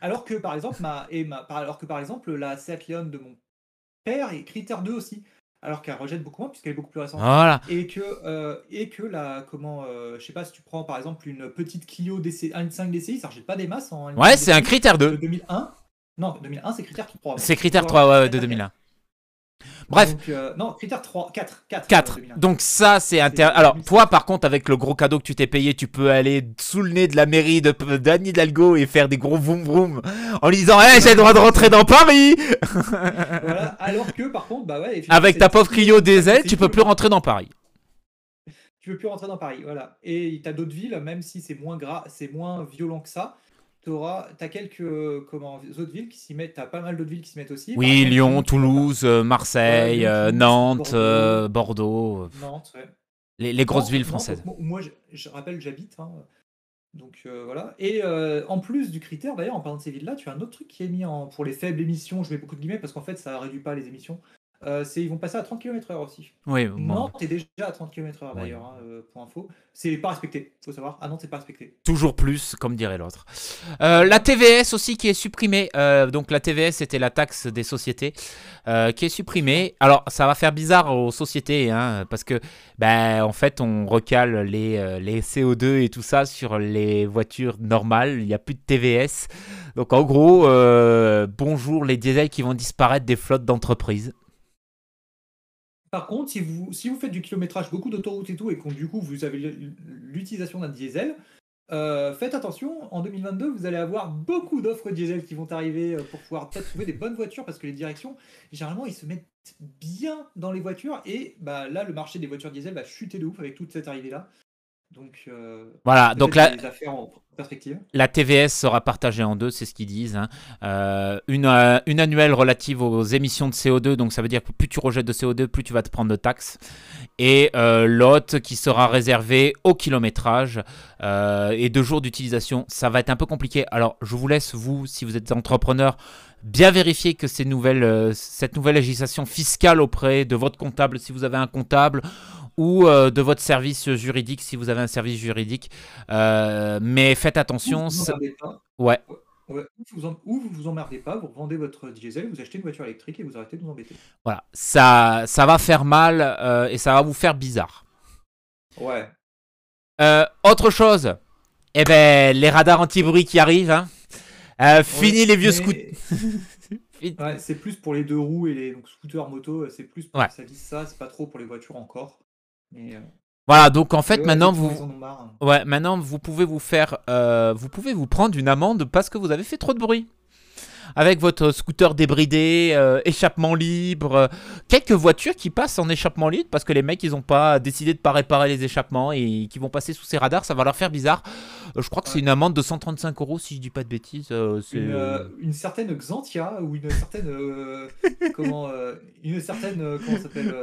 Alors que par exemple, ma, et ma, alors que par exemple, la Seat Leon de mon père est critère 2 aussi. Alors qu'elle rejette beaucoup moins puisqu'elle est beaucoup plus récente. Voilà. Et que, euh, et que la, comment, euh, je sais pas si tu prends par exemple une petite Clio DC, 1.5 DCI, ça rejette pas des masses en. Ouais, c'est un critère 2. De 2001. Non, 2001, c'est critère 3. C'est critère 3 ouais, de 2001. Bref. Donc, euh, non, critère 3, 4. 4. 4. Donc ça, c'est intéressant. Alors, toi, par contre, avec le gros cadeau que tu t'es payé, tu peux aller sous le nez de la mairie de d'Anne Hidalgo et faire des gros vroom vroom en lui disant hey, j'ai le droit de rentrer dans Paris voilà. Alors que, par contre, bah ouais... Avec ta pauvre Clio diesel, tu peux plus rentrer dans Paris. Tu peux plus rentrer dans Paris, voilà. Et tu as d'autres villes, même si c'est moins gras, c'est moins violent que ça, tu as quelques comment, autres villes qui s'y mettent, tu as pas mal d'autres villes qui s'y mettent aussi. Oui, Lyon, Toulouse, euh, Marseille, euh, Nantes, Bordeaux. Euh, Nantes, ouais. Les, les grosses villes françaises. moi, je, je, rappelle, j'habite. Hein, donc voilà. Et en plus du critère, d'ailleurs, en parlant de ces villes-là, tu as un autre truc qui est mis en, pour les faibles émissions. Je mets beaucoup de guillemets parce qu'en fait, ça réduit pas les émissions. Euh, ils vont passer à 30 km/h aussi. Oui, Nantes est déjà à 30 km/h d'ailleurs, hein, euh, pour info. C'est pas respecté, faut savoir. Ah non, c'est pas respecté. Toujours plus, comme dirait l'autre. Euh, la TVS aussi qui est supprimée. donc la TVS, c'était la taxe des sociétés qui est supprimée. Alors ça va faire bizarre aux sociétés, hein, parce que ben, en fait, on recale les, les CO2 et tout ça sur les voitures normales. Il n'y a plus de TVS. Donc en gros, bonjour les diesels qui vont disparaître des flottes d'entreprises. Par contre, si vous, si vous faites du kilométrage, beaucoup d'autoroutes et tout, et que du coup vous avez l'utilisation d'un diesel, euh, faites attention, en 2022, vous allez avoir beaucoup d'offres diesel qui vont arriver euh, pour pouvoir peut-être trouver des bonnes voitures parce que les directions, généralement, ils se mettent bien dans les voitures et bah, là, le marché des voitures diesel va chuter de ouf avec toute cette arrivée-là. Donc, euh, voilà, donc là, La TVS sera partagée en deux, c'est ce qu'ils disent. Hein. Euh, une, euh, une, annuelle relative aux émissions de CO2, donc ça veut dire que plus tu rejettes de CO2, plus tu vas te prendre de taxes. Et l'autre qui sera réservée au kilométrage et deux jours d'utilisation. Ça va être un peu compliqué. Alors, je vous laisse, vous, si vous êtes entrepreneur, bien vérifier que ces nouvelles, cette nouvelle législation fiscale auprès de votre comptable, si vous avez un comptable ou euh, de votre service juridique si vous avez un service juridique. Euh, mais faites attention. Ouais. Ouais, ou, vous vous emmerdez pas, vous revendez votre diesel, vous achetez une voiture électrique et vous arrêtez de vous embêter. Voilà, ça, ça va faire mal euh, et ça va vous faire bizarre. Ouais. autre chose, eh ben, les radars anti-bruit qui arrivent. Hein. fini les vieux scooters. ouais, c'est plus pour les deux roues et les scooters moto, c'est plus pour ça ça, c'est pas trop pour les voitures encore. Euh, voilà, donc en fait, maintenant, vous... Ouais, maintenant, vous pouvez vous faire... Euh, vous pouvez vous prendre une amende parce que vous avez fait trop de bruit avec votre scooter débridé, euh, échappement libre, euh, quelques voitures qui passent en échappement libre parce que les mecs ils ont pas décidé de pas réparer les échappements et qui vont passer sous ces radars, ça va leur faire bizarre. Euh, je crois que c'est une amende de 135 euros si je dis pas de bêtises. Une, une, certaine Xantia ou une certaine comment une certaine comment s'appelle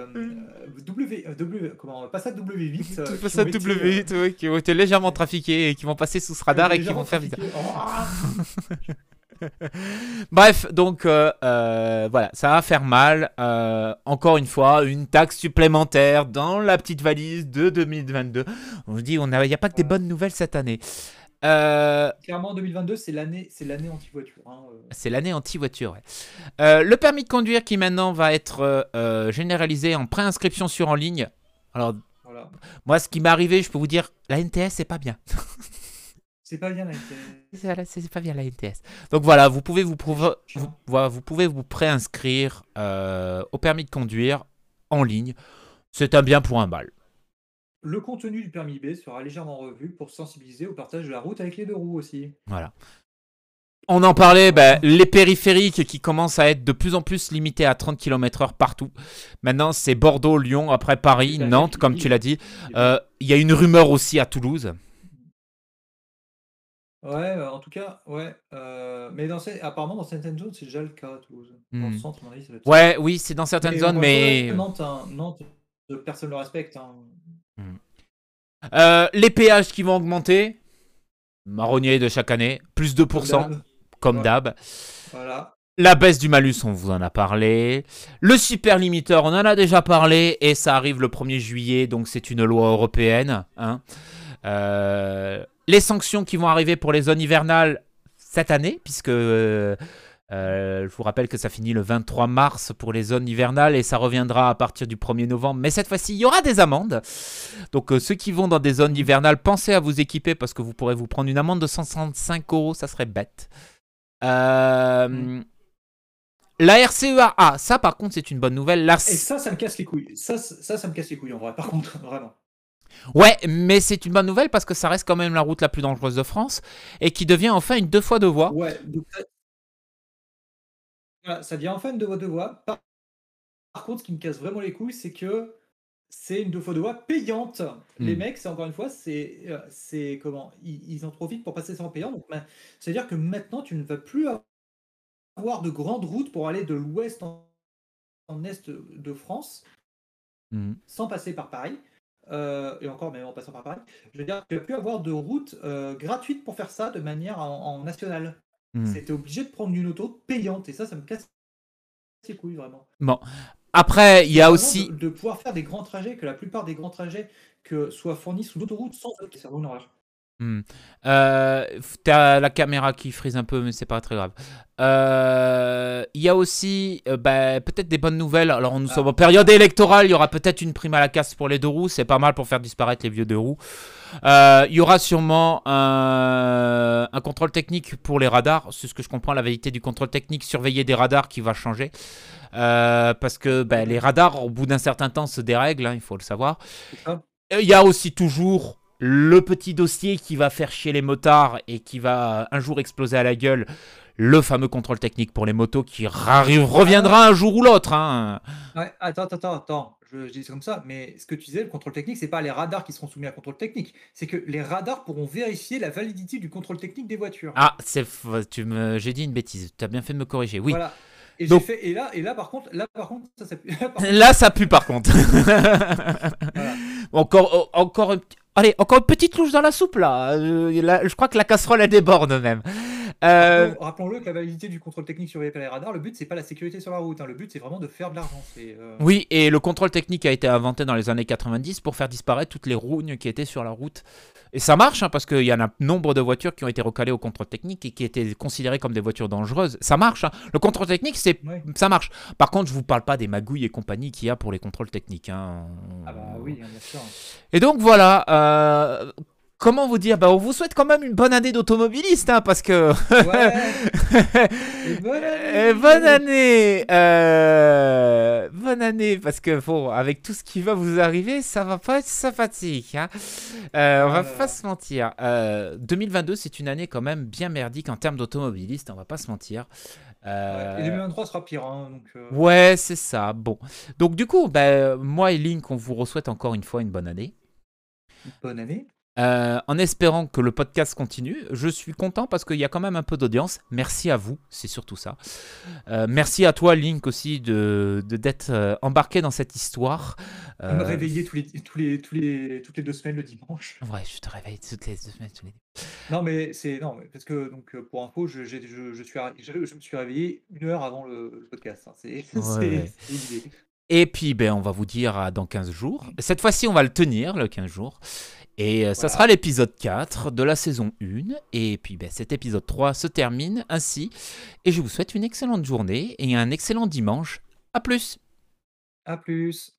W, w comment Passat W8 Passat W8 oui, qui ont été légèrement trafiqués et qui vont passer sous ce radar et qui vont faire bizarre. Oh. Bref, donc euh, euh, voilà, ça va faire mal. Euh, encore une fois, une taxe supplémentaire dans la petite valise de 2022. On vous dit, il n'y a pas que des bonnes nouvelles cette année. Clairement, 2022, c'est l'année, c'est l'année anti-voiture. Hein, c'est l'année anti-voiture. le permis de conduire qui maintenant va être généralisé en préinscription sur en ligne. Alors, moi, ce qui m'est arrivé, je peux vous dire, la NTS, c'est pas bien. C'est pas bien la NTS. Voilà, c'est pas via la NTS. Donc voilà, vous pouvez vous, prouver- vous, voilà, vous pouvez vous préinscrire euh, au permis de conduire en ligne. C'est un bien pour un bal. Le contenu du permis B sera légèrement revu pour sensibiliser au partage de la route avec les deux roues aussi. Voilà. On en parlait, ben, les périphériques qui commencent à être de plus en plus limités à 30 km/h partout. Maintenant, c'est Bordeaux, Lyon, après Paris, Nantes, comme tu l'as dit. Euh, Il y a une rumeur aussi à Toulouse. Ouais, euh, en tout cas, ouais. euh, mais dans ces- apparemment, dans certaines zones, c'est déjà le cas à Toulouse. Dans le Hmm. centre, à mon avis, ça doit être Ouais, oui, c'est dans certaines Mais zones, encore mais Nantes, hein, Nantes, euh, personne ne le respecte. hein. Euh, les péages qui vont augmenter. Marronnier de chaque année, plus 2%, Comme d'hab. comme Ouais. d'hab. Voilà. La baisse du malus, on vous en a parlé. Le super limiteur, on en a déjà parlé. Et ça arrive le 1er juillet, donc c'est une loi européenne. hein. Euh, les sanctions qui vont arriver pour les zones hivernales cette année, puisque euh, euh, je vous rappelle que ça finit le 23 mars pour les zones hivernales et ça reviendra à partir du 1er novembre. Mais cette fois-ci, il y aura des amendes. Donc euh, ceux qui vont dans des zones hivernales, pensez à vous équiper parce que vous pourrez vous prendre une amende de 165 euros, ça serait bête. Euh, La RCEA, ah, ça par contre c'est une bonne nouvelle. La... Et ça, ça me casse les couilles. Ça, ça me casse les couilles en vrai. Par contre, vraiment. Ouais, mais c'est une bonne nouvelle parce que ça reste quand même la route la plus dangereuse de France et qui devient enfin une deux fois deux voies. Ouais. donc ça- Voilà, ça devient enfin une deux voies deux voies. Par... par contre, ce qui me casse vraiment les couilles, c'est que c'est une deux fois deux voies payante. Les Hmm. mecs, c'est encore une fois, c'est euh, c'est comment ils, ils en profitent pour passer en payant. Donc, ma- c'est-à-dire que maintenant, tu ne vas plus avoir de grandes routes pour aller de l'ouest en, en est de France Mhm. sans passer par Paris, euh, et encore même en passant par Paris, je veux dire, tu vas plus avoir de route euh, gratuite pour faire ça de manière en, en nationale. Mhm. C'était obligé de prendre une auto payante, et ça, ça me casse les couilles, vraiment. Après, il y a aussi. De, de pouvoir faire des grands trajets, que la plupart des grands trajets que soient fournis sous l'autoroute sans c'est une horreur. Hmm. Euh, T'as la caméra qui frise un peu, mais c'est pas très grave. Euh, Il y a aussi euh, bah, peut-être des bonnes nouvelles. Alors, nous Ah. sommes en période électorale. Il y aura peut-être une prime à la casse pour les deux roues. C'est pas mal pour faire disparaître les vieux deux roues. Euh, Il y aura sûrement un, un contrôle technique pour les radars. C'est ce que je comprends, la validité du contrôle technique, surveiller des radars qui va changer. Parce que bah, les radars, au bout d'un certain temps, se dérèglent, hein, il faut le savoir. Il y a aussi toujours le petit dossier qui va faire chier les motards et qui va euh, un jour exploser à la gueule. Le fameux contrôle technique pour les motos qui reviendra un jour ou l'autre. hein. Ouais, attends, attends, attends. Je, je dis comme ça, mais ce que tu disais, le contrôle technique, c'est pas les radars qui seront soumis à contrôle technique. C'est que les radars pourront vérifier la validité du contrôle technique des voitures. Ah, c'est tu me, j'ai dit une bêtise. Tu as bien fait de me corriger. Oui. Voilà. Et, j'ai Donc- fait, et là, et là, par contre, là, par contre, ça, ça pue. Par contre, Là, ça pue par contre. voilà. encore, encore, un petit- allez, encore une petite louche dans la soupe là. Euh, là, je crois que la casserole elle déborde même. Euh, Rappelons- Rappelons-le que la validité du contrôle technique par les radars, le but c'est pas la sécurité sur la route, hein. le but c'est vraiment de faire de l'argent. euh, Oui, et le contrôle technique a été inventé dans les années 90 pour faire disparaître toutes les rougnes qui étaient sur la route. Et ça marche, hein, parce qu'il y en a nombre de voitures qui ont été recalées au contrôle technique et qui étaient considérées comme des voitures dangereuses. Ça marche. hein. Le contrôle technique, c'est ouais. ça marche. Par contre, je vous parle pas des magouilles et compagnie qu'il y a pour les contrôles techniques. hein. Ah bah oui, hein, bien sûr. Et donc voilà. euh, Comment vous dire bah, On vous souhaite quand même une bonne année d'automobiliste, hein, parce que. Ouais. Et bonne année. Bonne année euh, Bonne année, parce que bon, avec tout ce qui va vous arriver, ça va pas être sympathique. hein. Euh, on va Ah pas se mentir. Euh, 2022, c'est une année quand même bien merdique en termes d'automobiliste, on va pas se mentir. Euh, Et 2023 sera pire, hein, donc. euh, Ouais, c'est ça. Bon. Donc du coup, bah, moi et Link, on vous souhaite encore une fois une bonne année. Bonne année. Euh, en espérant que le podcast continue. Je suis content parce qu'il y a quand même un peu d'audience. Merci à vous, c'est surtout ça. Euh, merci à toi, Link, aussi, de d'être euh, embarqué dans cette histoire. À me réveiller tous les, tous les, tous les, toutes les deux semaines le dimanche. Ouais, je te réveille toutes les deux semaines. tous les- Non, mais c'est. Non, parce que, donc, pour info, je, je, je, suis, je, me suis réveillé une heure avant le, le podcast. hein. C'est c'est- ouais. Et puis, ben, on va vous dire dans 15 jours. Cette fois-ci, on va le tenir, le 15 jours. Et euh, ça sera l'épisode 4 de la saison 1. Et puis, ben, cet épisode 3 se termine ainsi. Et je vous souhaite une excellente journée et un excellent dimanche. À plus À plus.